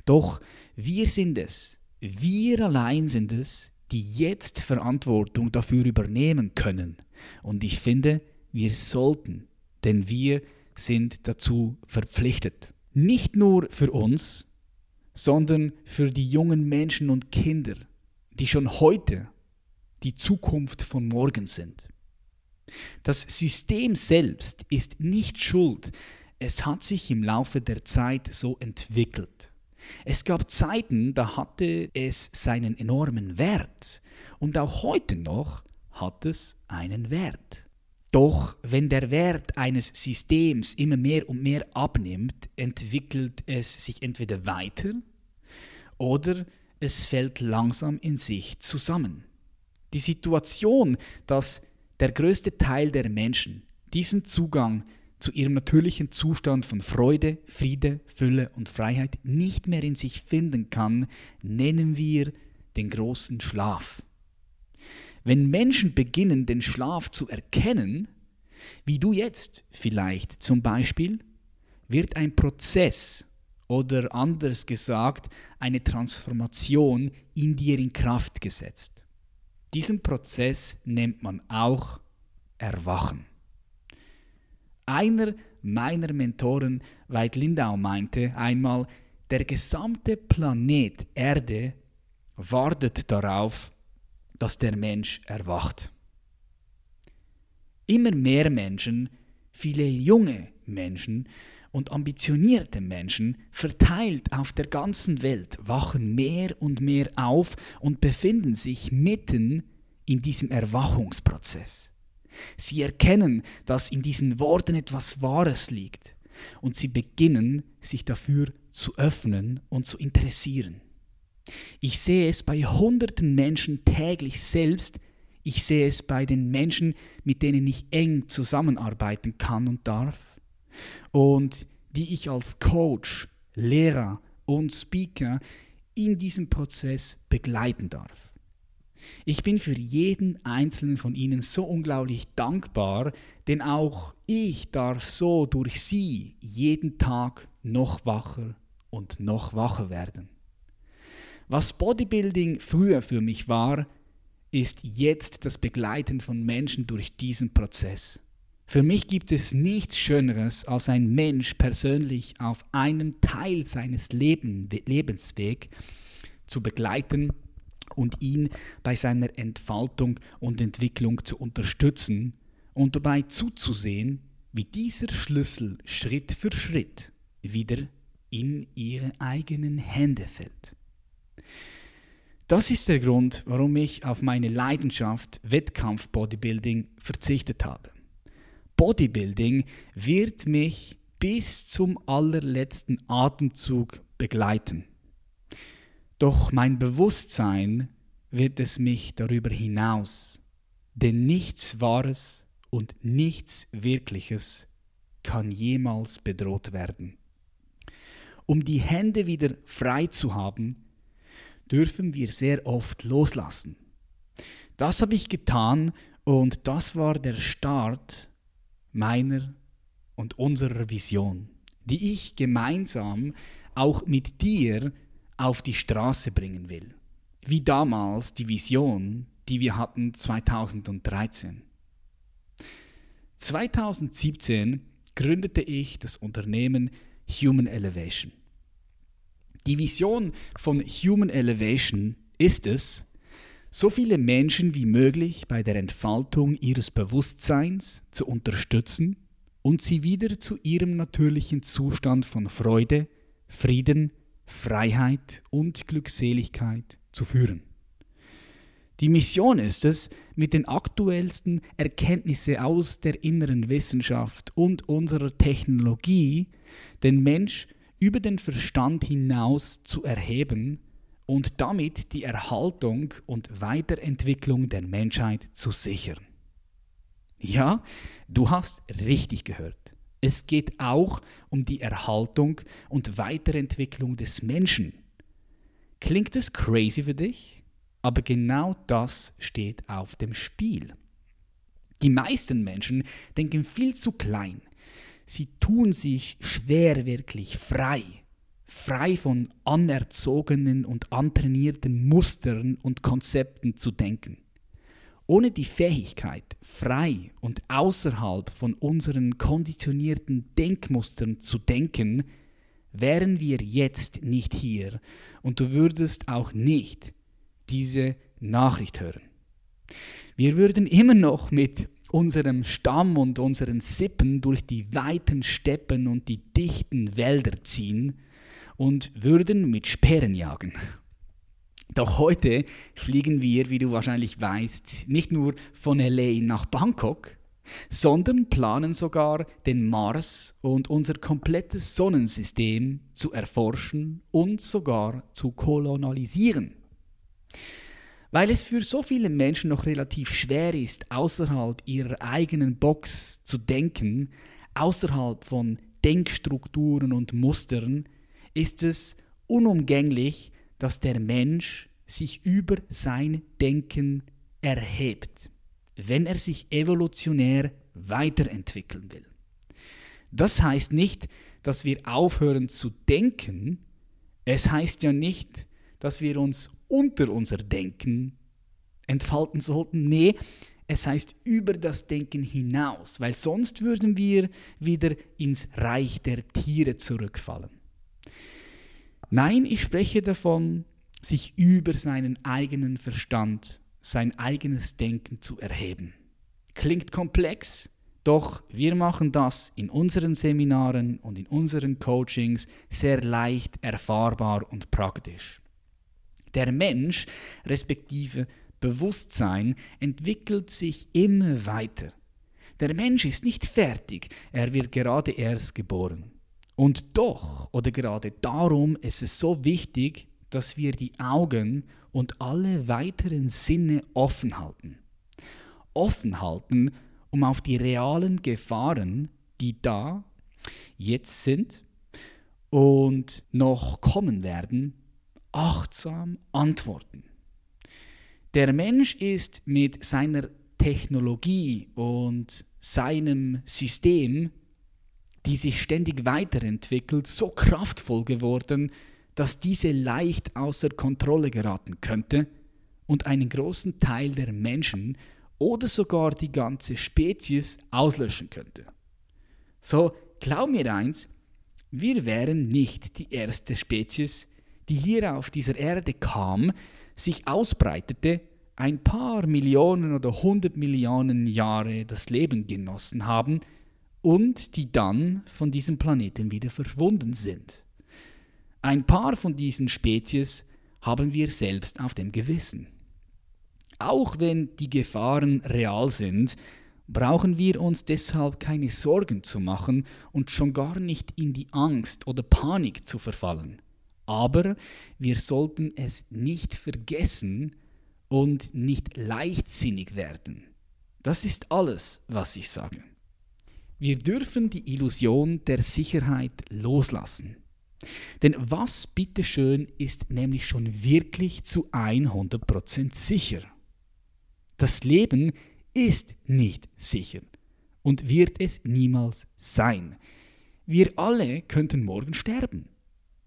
Doch wir sind es, wir allein sind es, die jetzt Verantwortung dafür übernehmen können. Und ich finde, wir sollten, denn wir sind dazu verpflichtet. Nicht nur für uns, sondern für die jungen Menschen und Kinder, die schon heute die Zukunft von morgen sind. Das System selbst ist nicht schuld, es hat sich im Laufe der Zeit so entwickelt. Es gab Zeiten, da hatte es seinen enormen Wert und auch heute noch hat es einen Wert. Doch wenn der Wert eines Systems immer mehr und mehr abnimmt, entwickelt es sich entweder weiter oder es fällt langsam in sich zusammen. Die Situation, dass der größte Teil der Menschen diesen Zugang zu ihrem natürlichen Zustand von Freude, Friede, Fülle und Freiheit nicht mehr in sich finden kann, nennen wir den großen Schlaf. Wenn Menschen beginnen, den Schlaf zu erkennen, wie du jetzt vielleicht zum Beispiel, wird ein Prozess oder anders gesagt eine Transformation in dir in Kraft gesetzt. Diesen Prozess nennt man auch Erwachen. Einer meiner Mentoren, Veit Lindau, meinte einmal, der gesamte Planet Erde wartet darauf, dass der Mensch erwacht. Immer mehr Menschen, viele junge Menschen und ambitionierte Menschen verteilt auf der ganzen Welt wachen mehr und mehr auf und befinden sich mitten in diesem Erwachungsprozess. Sie erkennen, dass in diesen Worten etwas Wahres liegt und sie beginnen, sich dafür zu öffnen und zu interessieren. Ich sehe es bei hunderten Menschen täglich selbst, ich sehe es bei den Menschen, mit denen ich eng zusammenarbeiten kann und darf und die ich als Coach, Lehrer und Speaker in diesem Prozess begleiten darf. Ich bin für jeden einzelnen von Ihnen so unglaublich dankbar, denn auch ich darf so durch Sie jeden Tag noch wacher und noch wacher werden. Was Bodybuilding früher für mich war, ist jetzt das Begleiten von Menschen durch diesen Prozess. Für mich gibt es nichts Schöneres, als ein Mensch persönlich auf einem Teil seines Leben, Lebensweg zu begleiten und ihn bei seiner Entfaltung und Entwicklung zu unterstützen und dabei zuzusehen, wie dieser Schlüssel Schritt für Schritt wieder in ihre eigenen Hände fällt. Das ist der Grund, warum ich auf meine Leidenschaft Wettkampf-Bodybuilding verzichtet habe. Bodybuilding wird mich bis zum allerletzten Atemzug begleiten. Doch mein Bewusstsein wird es mich darüber hinaus, denn nichts Wahres und nichts Wirkliches kann jemals bedroht werden. Um die Hände wieder frei zu haben, dürfen wir sehr oft loslassen. Das habe ich getan und das war der Start meiner und unserer Vision, die ich gemeinsam auch mit dir auf die Straße bringen will. Wie damals die Vision, die wir hatten 2013. 2017 gründete ich das Unternehmen Human Elevation. Die Vision von Human Elevation ist es, so viele Menschen wie möglich bei der Entfaltung ihres Bewusstseins zu unterstützen und sie wieder zu ihrem natürlichen Zustand von Freude, Frieden, Freiheit und Glückseligkeit zu führen. Die Mission ist es, mit den aktuellsten Erkenntnissen aus der inneren Wissenschaft und unserer Technologie den Mensch über den Verstand hinaus zu erheben und damit die Erhaltung und Weiterentwicklung der Menschheit zu sichern. Ja, du hast richtig gehört. Es geht auch um die Erhaltung und Weiterentwicklung des Menschen. Klingt es crazy für dich? Aber genau das steht auf dem Spiel. Die meisten Menschen denken viel zu klein. Sie tun sich schwer wirklich frei frei von anerzogenen und antrainierten Mustern und Konzepten zu denken. Ohne die Fähigkeit, frei und außerhalb von unseren konditionierten Denkmustern zu denken, wären wir jetzt nicht hier und du würdest auch nicht diese Nachricht hören. Wir würden immer noch mit unserem Stamm und unseren Sippen durch die weiten Steppen und die dichten Wälder ziehen und würden mit Speeren jagen. Doch heute fliegen wir, wie du wahrscheinlich weißt, nicht nur von LA nach Bangkok, sondern planen sogar den Mars und unser komplettes Sonnensystem zu erforschen und sogar zu kolonialisieren. Weil es für so viele Menschen noch relativ schwer ist, außerhalb ihrer eigenen Box zu denken, außerhalb von Denkstrukturen und Mustern, ist es unumgänglich, dass der Mensch sich über sein Denken erhebt, wenn er sich evolutionär weiterentwickeln will. Das heißt nicht, dass wir aufhören zu denken, es heißt ja nicht, dass wir uns unter unser Denken entfalten sollten. Nee, es heißt über das Denken hinaus, weil sonst würden wir wieder ins Reich der Tiere zurückfallen. Nein, ich spreche davon, sich über seinen eigenen Verstand, sein eigenes Denken zu erheben. Klingt komplex, doch wir machen das in unseren Seminaren und in unseren Coachings sehr leicht erfahrbar und praktisch. Der Mensch, respektive Bewusstsein, entwickelt sich immer weiter. Der Mensch ist nicht fertig, er wird gerade erst geboren. Und doch oder gerade darum ist es so wichtig, dass wir die Augen und alle weiteren Sinne offen halten. Offen halten, um auf die realen Gefahren, die da jetzt sind und noch kommen werden, achtsam antworten. Der Mensch ist mit seiner Technologie und seinem System die sich ständig weiterentwickelt, so kraftvoll geworden, dass diese leicht außer Kontrolle geraten könnte und einen großen Teil der Menschen oder sogar die ganze Spezies auslöschen könnte. So, glaub mir eins, wir wären nicht die erste Spezies, die hier auf dieser Erde kam, sich ausbreitete, ein paar Millionen oder hundert Millionen Jahre das Leben genossen haben, und die dann von diesem Planeten wieder verschwunden sind. Ein paar von diesen Spezies haben wir selbst auf dem Gewissen. Auch wenn die Gefahren real sind, brauchen wir uns deshalb keine Sorgen zu machen und schon gar nicht in die Angst oder Panik zu verfallen. Aber wir sollten es nicht vergessen und nicht leichtsinnig werden. Das ist alles, was ich sage. Wir dürfen die Illusion der Sicherheit loslassen. Denn was bitteschön ist nämlich schon wirklich zu 100% sicher? Das Leben ist nicht sicher und wird es niemals sein. Wir alle könnten morgen sterben.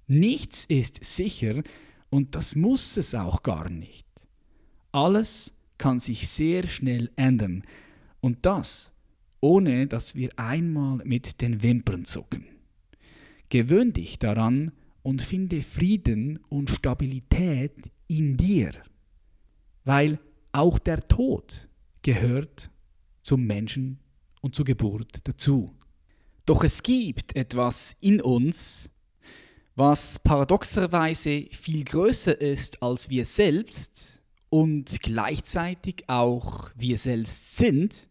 Nichts ist sicher und das muss es auch gar nicht. Alles kann sich sehr schnell ändern und das ohne dass wir einmal mit den Wimpern zucken. Gewöhn dich daran und finde Frieden und Stabilität in dir, weil auch der Tod gehört zum Menschen und zur Geburt dazu. Doch es gibt etwas in uns, was paradoxerweise viel größer ist als wir selbst und gleichzeitig auch wir selbst sind,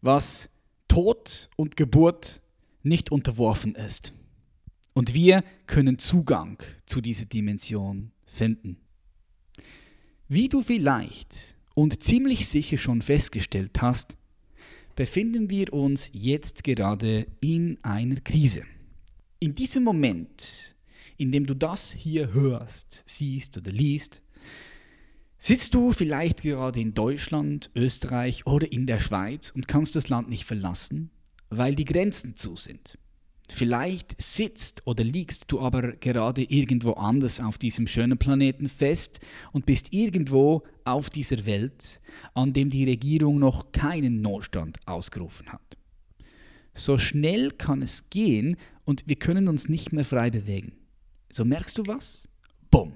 was Tod und Geburt nicht unterworfen ist. Und wir können Zugang zu dieser Dimension finden. Wie du vielleicht und ziemlich sicher schon festgestellt hast, befinden wir uns jetzt gerade in einer Krise. In diesem Moment, in dem du das hier hörst, siehst oder liest, sitzt du vielleicht gerade in Deutschland, Österreich oder in der Schweiz und kannst das Land nicht verlassen, weil die Grenzen zu sind. Vielleicht sitzt oder liegst du aber gerade irgendwo anders auf diesem schönen Planeten fest und bist irgendwo auf dieser Welt, an dem die Regierung noch keinen Notstand ausgerufen hat. So schnell kann es gehen und wir können uns nicht mehr frei bewegen. So merkst du was? Bumm.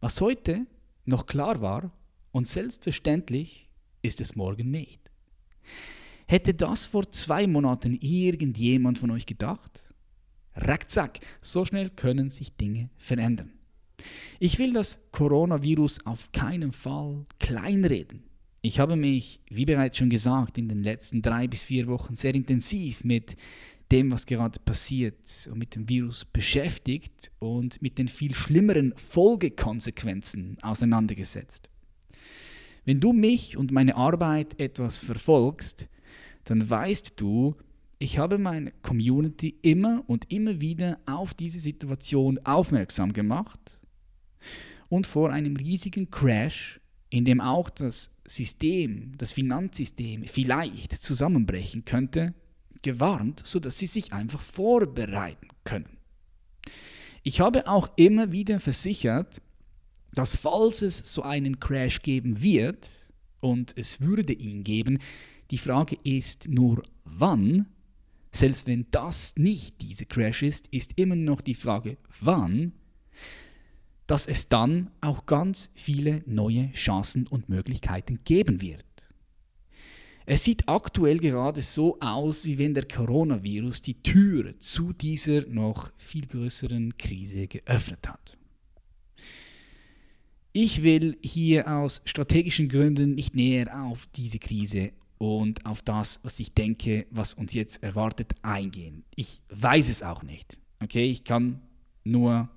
Was heute noch klar war und selbstverständlich ist es morgen nicht. Hätte das vor zwei Monaten irgendjemand von euch gedacht? Rackzack, so schnell können sich Dinge verändern. Ich will das Coronavirus auf keinen Fall kleinreden. Ich habe mich, wie bereits schon gesagt, in den letzten drei bis vier Wochen sehr intensiv mit dem, was gerade passiert und mit dem Virus beschäftigt und mit den viel schlimmeren Folgekonsequenzen auseinandergesetzt. Wenn du mich und meine Arbeit etwas verfolgst, dann weißt du, ich habe meine Community immer und immer wieder auf diese Situation aufmerksam gemacht und vor einem riesigen Crash, in dem auch das System, das Finanzsystem vielleicht zusammenbrechen könnte, gewarnt, sodass sie sich einfach vorbereiten können. Ich habe auch immer wieder versichert, dass falls es so einen Crash geben wird, und es würde ihn geben, die Frage ist nur wann, selbst wenn das nicht dieser Crash ist, ist immer noch die Frage wann, dass es dann auch ganz viele neue Chancen und Möglichkeiten geben wird. Es sieht aktuell gerade so aus, wie wenn der Coronavirus die Tür zu dieser noch viel größeren Krise geöffnet hat. Ich will hier aus strategischen Gründen nicht näher auf diese Krise und auf das, was ich denke, was uns jetzt erwartet, eingehen. Ich weiß es auch nicht. Okay, ich kann nur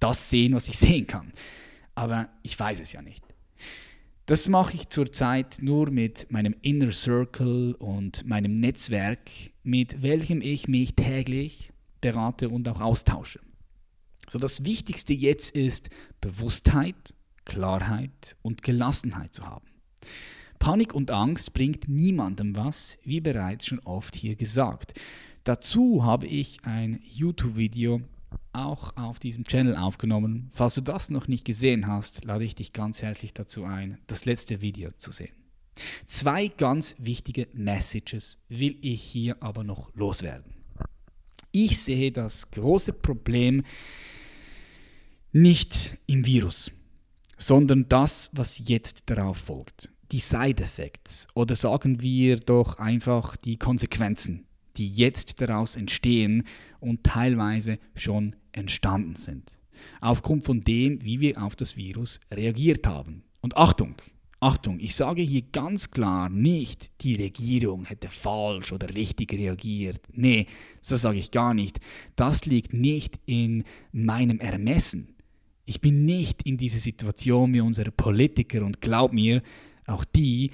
das sehen, was ich sehen kann. Aber ich weiß es ja nicht. Das mache ich zurzeit nur mit meinem Inner Circle und meinem Netzwerk, mit welchem ich mich täglich berate und auch austausche. So das Wichtigste jetzt ist Bewusstheit, Klarheit und Gelassenheit zu haben. Panik und Angst bringt niemandem was, wie bereits schon oft hier gesagt. Dazu habe ich ein YouTube-Video auch auf diesem Channel aufgenommen. Falls du das noch nicht gesehen hast, lade ich dich ganz herzlich dazu ein, das letzte Video zu sehen. Zwei ganz wichtige Messages will ich hier aber noch loswerden. Ich sehe das große Problem nicht im Virus, sondern das, was jetzt darauf folgt. Die Side Effects oder sagen wir doch einfach die Konsequenzen, die jetzt daraus entstehen und teilweise schon entstanden sind. Aufgrund von dem, wie wir auf das Virus reagiert haben. Und Achtung, Achtung, ich sage hier ganz klar nicht, die Regierung hätte falsch oder richtig reagiert. Nee, das sage ich gar nicht. Das liegt nicht in meinem Ermessen. Ich bin nicht in dieser Situation wie unsere Politiker und glaub mir, auch die,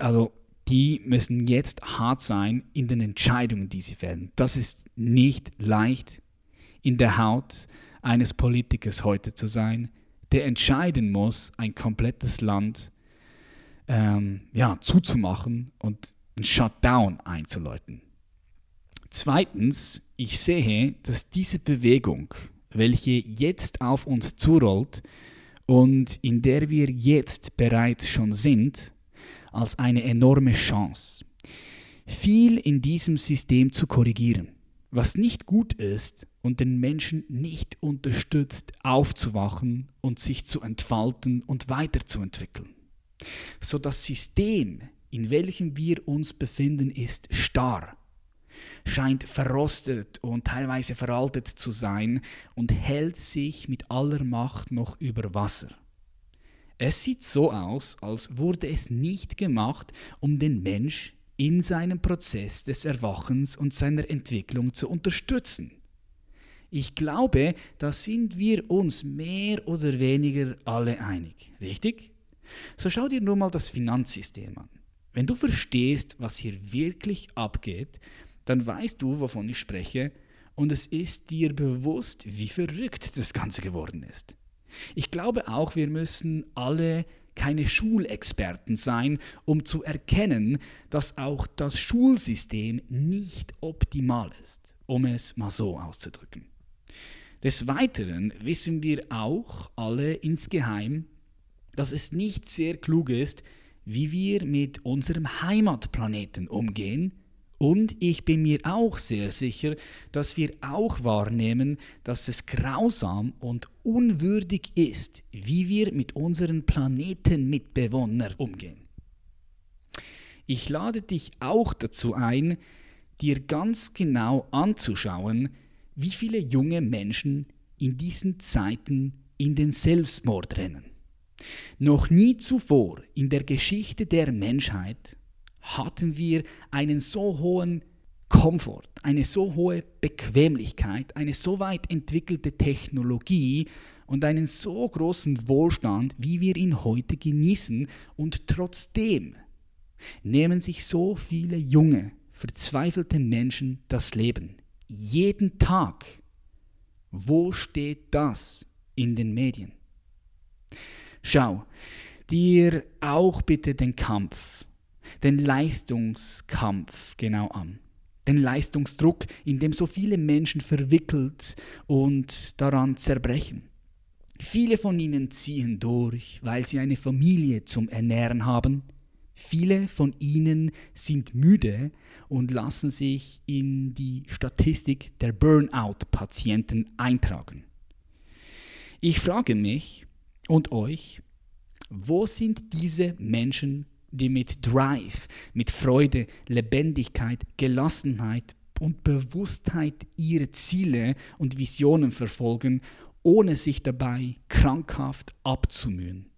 also die müssen jetzt hart sein in den Entscheidungen, die sie fällen. Das ist nicht leicht in der Haut eines Politikers heute zu sein, der entscheiden muss, ein komplettes Land ähm, ja, zuzumachen und einen Shutdown einzuläuten. Zweitens, ich sehe, dass diese Bewegung, welche jetzt auf uns zurollt und in der wir jetzt bereits schon sind, als eine enorme Chance, viel in diesem System zu korrigieren. was nicht gut ist und den Menschen nicht unterstützt, aufzuwachen und sich zu entfalten und weiterzuentwickeln. So das System, in welchem wir uns befinden, ist starr, scheint verrostet und teilweise veraltet zu sein und hält sich mit aller Macht noch über Wasser. Es sieht so aus, als wurde es nicht gemacht, um den Mensch in seinem Prozess des Erwachens und seiner Entwicklung zu unterstützen. Ich glaube, da sind wir uns mehr oder weniger alle einig, richtig? So schau dir nur mal das Finanzsystem an. Wenn du verstehst, was hier wirklich abgeht, dann weißt du, wovon ich spreche, und es ist dir bewusst, wie verrückt das Ganze geworden ist. Ich glaube auch, wir müssen alle keine Schulexperten sein, um zu erkennen, dass auch das Schulsystem nicht optimal ist, um es mal so auszudrücken. Des Weiteren wissen wir auch alle insgeheim, dass es nicht sehr klug ist, wie wir mit unserem Heimatplaneten umgehen, und ich bin mir auch sehr sicher, dass wir auch wahrnehmen, dass es grausam und unwürdig ist, wie wir mit unseren Planetenmitbewohnern umgehen. Ich lade dich auch dazu ein, dir ganz genau anzuschauen, wie viele junge Menschen in diesen Zeiten in den Selbstmord rennen. Noch nie zuvor in der Geschichte der Menschheit hatten wir einen so hohen Komfort, eine so hohe Bequemlichkeit, eine so weit entwickelte Technologie und einen so großen Wohlstand, wie wir ihn heute genießen. Und trotzdem nehmen sich so viele junge, verzweifelte Menschen das Leben. Jeden Tag. Wo steht das in den Medien? Schau dir auch bitte den Kampf den Leistungskampf genau an. Den Leistungsdruck, in dem so viele Menschen verwickelt und daran zerbrechen. Viele von ihnen ziehen durch, weil sie eine Familie zum Ernähren haben. Viele von ihnen sind müde und lassen sich in die Statistik der Burnout-Patienten eintragen. Ich frage mich und euch, wo sind diese Menschen die mit Drive, mit Freude, Lebendigkeit, Gelassenheit und Bewusstheit ihre Ziele und Visionen verfolgen, ohne sich dabei krankhaft abzumühen,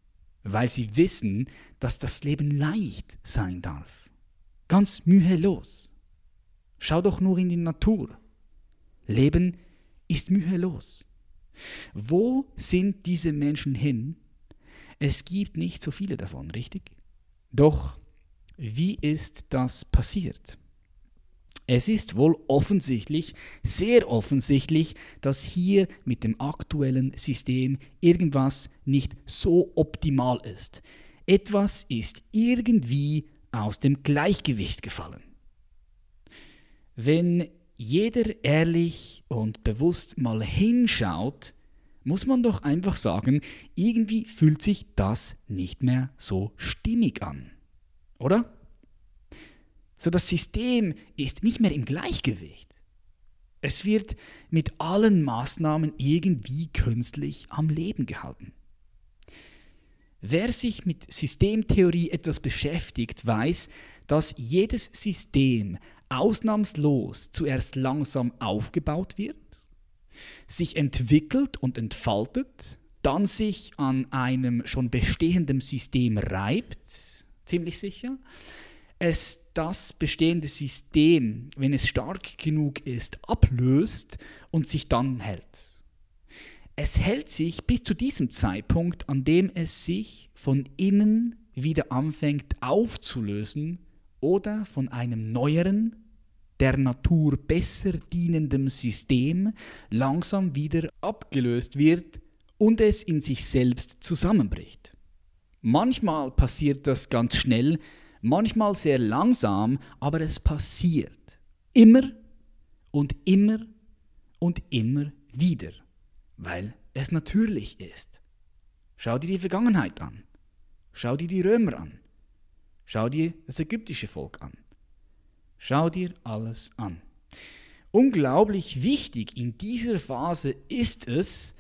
weil sie wissen, dass das Leben leicht sein darf. Ganz mühelos. Schau doch nur in die Natur. Leben ist mühelos. Wo sind diese Menschen hin? Es gibt nicht so viele davon, richtig? Doch wie ist das passiert? Es ist wohl offensichtlich, sehr offensichtlich, dass hier mit dem aktuellen System irgendwas nicht so optimal ist. Etwas ist irgendwie aus dem Gleichgewicht gefallen. Wenn jeder ehrlich und bewusst mal hinschaut, muss man doch einfach sagen, irgendwie fühlt sich das nicht mehr so stimmig an. Oder? So das System ist nicht mehr im Gleichgewicht. Es wird mit allen Maßnahmen irgendwie künstlich am Leben gehalten. Wer sich mit Systemtheorie etwas beschäftigt, weiß, dass jedes System ausnahmslos zuerst langsam aufgebaut wird sich entwickelt und entfaltet, dann sich an einem schon bestehenden System reibt, ziemlich sicher, es das bestehende System, wenn es stark genug ist, ablöst und sich dann hält. Es hält sich bis zu diesem Zeitpunkt, an dem es sich von innen wieder anfängt aufzulösen oder von einem neueren, der Natur besser dienendem System langsam wieder abgelöst wird und es in sich selbst zusammenbricht. Manchmal passiert das ganz schnell, manchmal sehr langsam, aber es passiert. Immer und immer und immer wieder, weil es natürlich ist. Schau dir die Vergangenheit an. Schau dir die Römer an. Schau dir das ägyptische Volk an. Schau dir alles an. Unglaublich wichtig in dieser Phase ist es,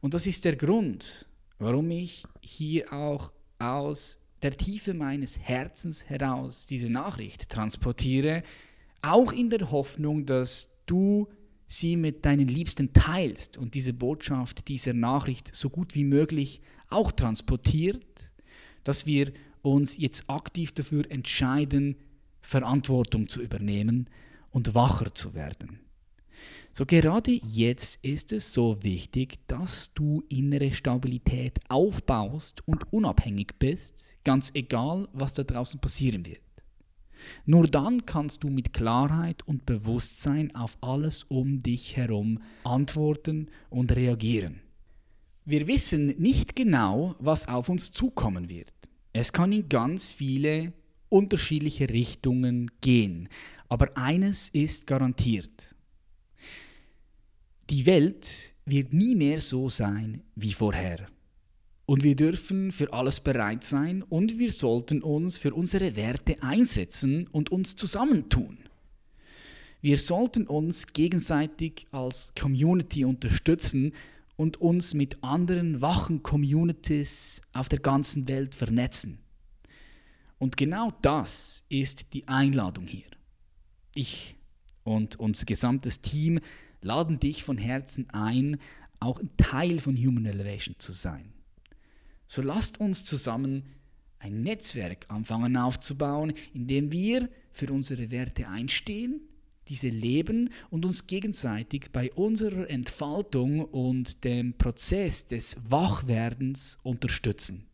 und das ist der Grund, warum ich hier auch aus der Tiefe meines Herzens heraus diese Nachricht transportiere, auch in der Hoffnung, dass du sie mit deinen Liebsten teilst und diese Botschaft dieser Nachricht so gut wie möglich auch transportiert, dass wir uns jetzt aktiv dafür entscheiden, Verantwortung zu übernehmen und wacher zu werden. So gerade jetzt ist es so wichtig, dass du innere Stabilität aufbaust und unabhängig bist, ganz egal, was da draußen passieren wird. Nur dann kannst du mit Klarheit und Bewusstsein auf alles um dich herum antworten und reagieren. Wir wissen nicht genau, was auf uns zukommen wird. Es kann in ganz viele unterschiedliche Richtungen gehen, aber eines ist garantiert. Die Welt wird nie mehr so sein wie vorher. Und wir dürfen für alles bereit sein und wir sollten uns für unsere Werte einsetzen und uns zusammentun. Wir sollten uns gegenseitig als Community unterstützen und uns mit anderen wachen Communities auf der ganzen Welt vernetzen. Und genau das ist die Einladung hier. Ich und unser gesamtes Team laden dich von Herzen ein, auch ein Teil von Human Elevation zu sein. So lasst uns zusammen ein Netzwerk anfangen aufzubauen, in dem wir für unsere Werte einstehen, diese leben und uns gegenseitig bei unserer Entfaltung und dem Prozess des Wachwerdens unterstützen.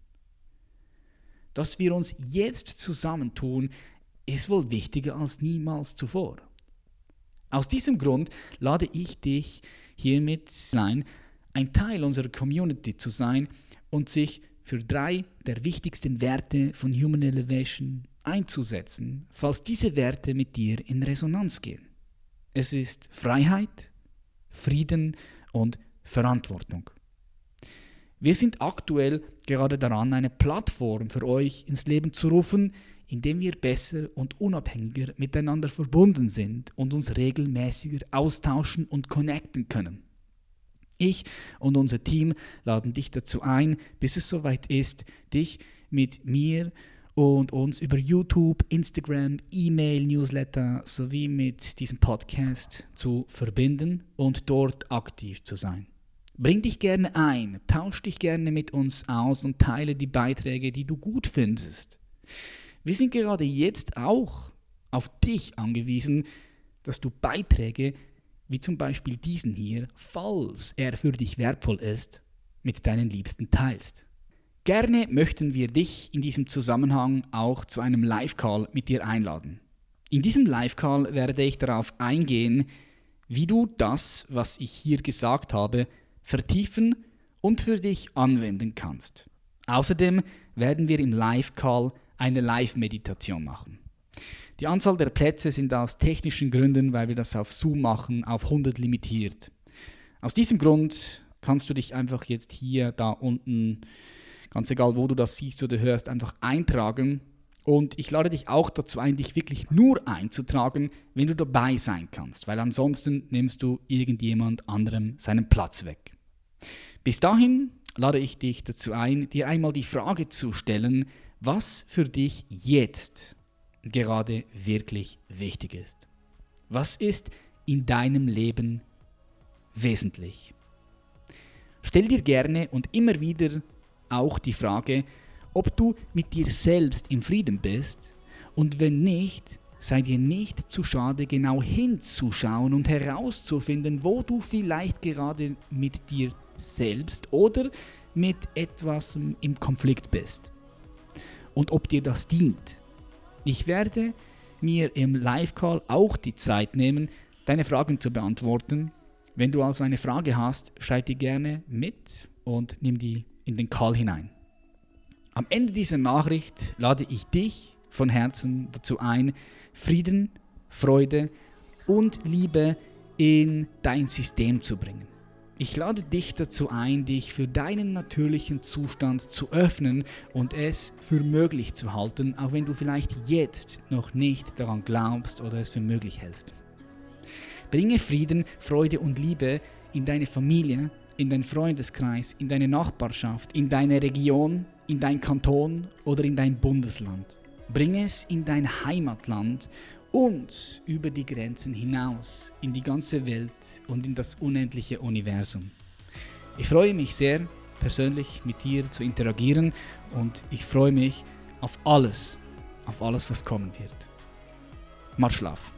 Dass wir uns jetzt zusammentun, ist wohl wichtiger als niemals zuvor. Aus diesem Grund lade ich dich hiermit ein, ein Teil unserer Community zu sein und sich für drei der wichtigsten Werte von Human Elevation einzusetzen, falls diese Werte mit dir in Resonanz gehen. Es ist Freiheit, Frieden und Verantwortung. Wir sind aktuell gerade daran, eine Plattform für euch ins Leben zu rufen, indem wir besser und unabhängiger miteinander verbunden sind und uns regelmäßiger austauschen und connecten können. Ich und unser Team laden dich dazu ein, bis es soweit ist, dich mit mir und uns über YouTube, Instagram, E-Mail, Newsletter sowie mit diesem Podcast zu verbinden und dort aktiv zu sein. Bring dich gerne ein, tausch dich gerne mit uns aus und teile die Beiträge, die du gut findest. Wir sind gerade jetzt auch auf dich angewiesen, dass du Beiträge wie zum Beispiel diesen hier, falls er für dich wertvoll ist, mit deinen Liebsten teilst. Gerne möchten wir dich in diesem Zusammenhang auch zu einem Live-Call mit dir einladen. In diesem Live-Call werde ich darauf eingehen, wie du das, was ich hier gesagt habe, vertiefen und für dich anwenden kannst. Außerdem werden wir im Live-Call eine Live-Meditation machen. Die Anzahl der Plätze sind aus technischen Gründen, weil wir das auf Zoom machen, auf 100 limitiert. Aus diesem Grund kannst du dich einfach jetzt hier, da unten, ganz egal wo du das siehst oder hörst, einfach eintragen. Und ich lade dich auch dazu ein, dich wirklich nur einzutragen, wenn du dabei sein kannst, weil ansonsten nimmst du irgendjemand anderem seinen Platz weg. Bis dahin lade ich dich dazu ein, dir einmal die Frage zu stellen, was für dich jetzt gerade wirklich wichtig ist. Was ist in deinem Leben wesentlich? Stell dir gerne und immer wieder auch die Frage, ob du mit dir selbst im Frieden bist und wenn nicht, sei dir nicht zu schade, genau hinzuschauen und herauszufinden, wo du vielleicht gerade mit dir selbst oder mit etwas im Konflikt bist und ob dir das dient. Ich werde mir im Live-Call auch die Zeit nehmen, deine Fragen zu beantworten. Wenn du also eine Frage hast, schreib die gerne mit und nimm die in den Call hinein. Am Ende dieser Nachricht lade ich dich von Herzen dazu ein, Frieden, Freude und Liebe in dein System zu bringen. Ich lade dich dazu ein, dich für deinen natürlichen Zustand zu öffnen und es für möglich zu halten, auch wenn du vielleicht jetzt noch nicht daran glaubst oder es für möglich hältst. Bringe Frieden, Freude und Liebe in deine Familie, in deinen Freundeskreis, in deine Nachbarschaft, in deine Region, in dein Kanton oder in dein Bundesland. Bringe es in dein Heimatland und über die Grenzen hinaus, in die ganze Welt und in das unendliche Universum. Ich freue mich sehr, persönlich mit dir zu interagieren und ich freue mich auf alles, auf alles, was kommen wird. Mach Schlaf.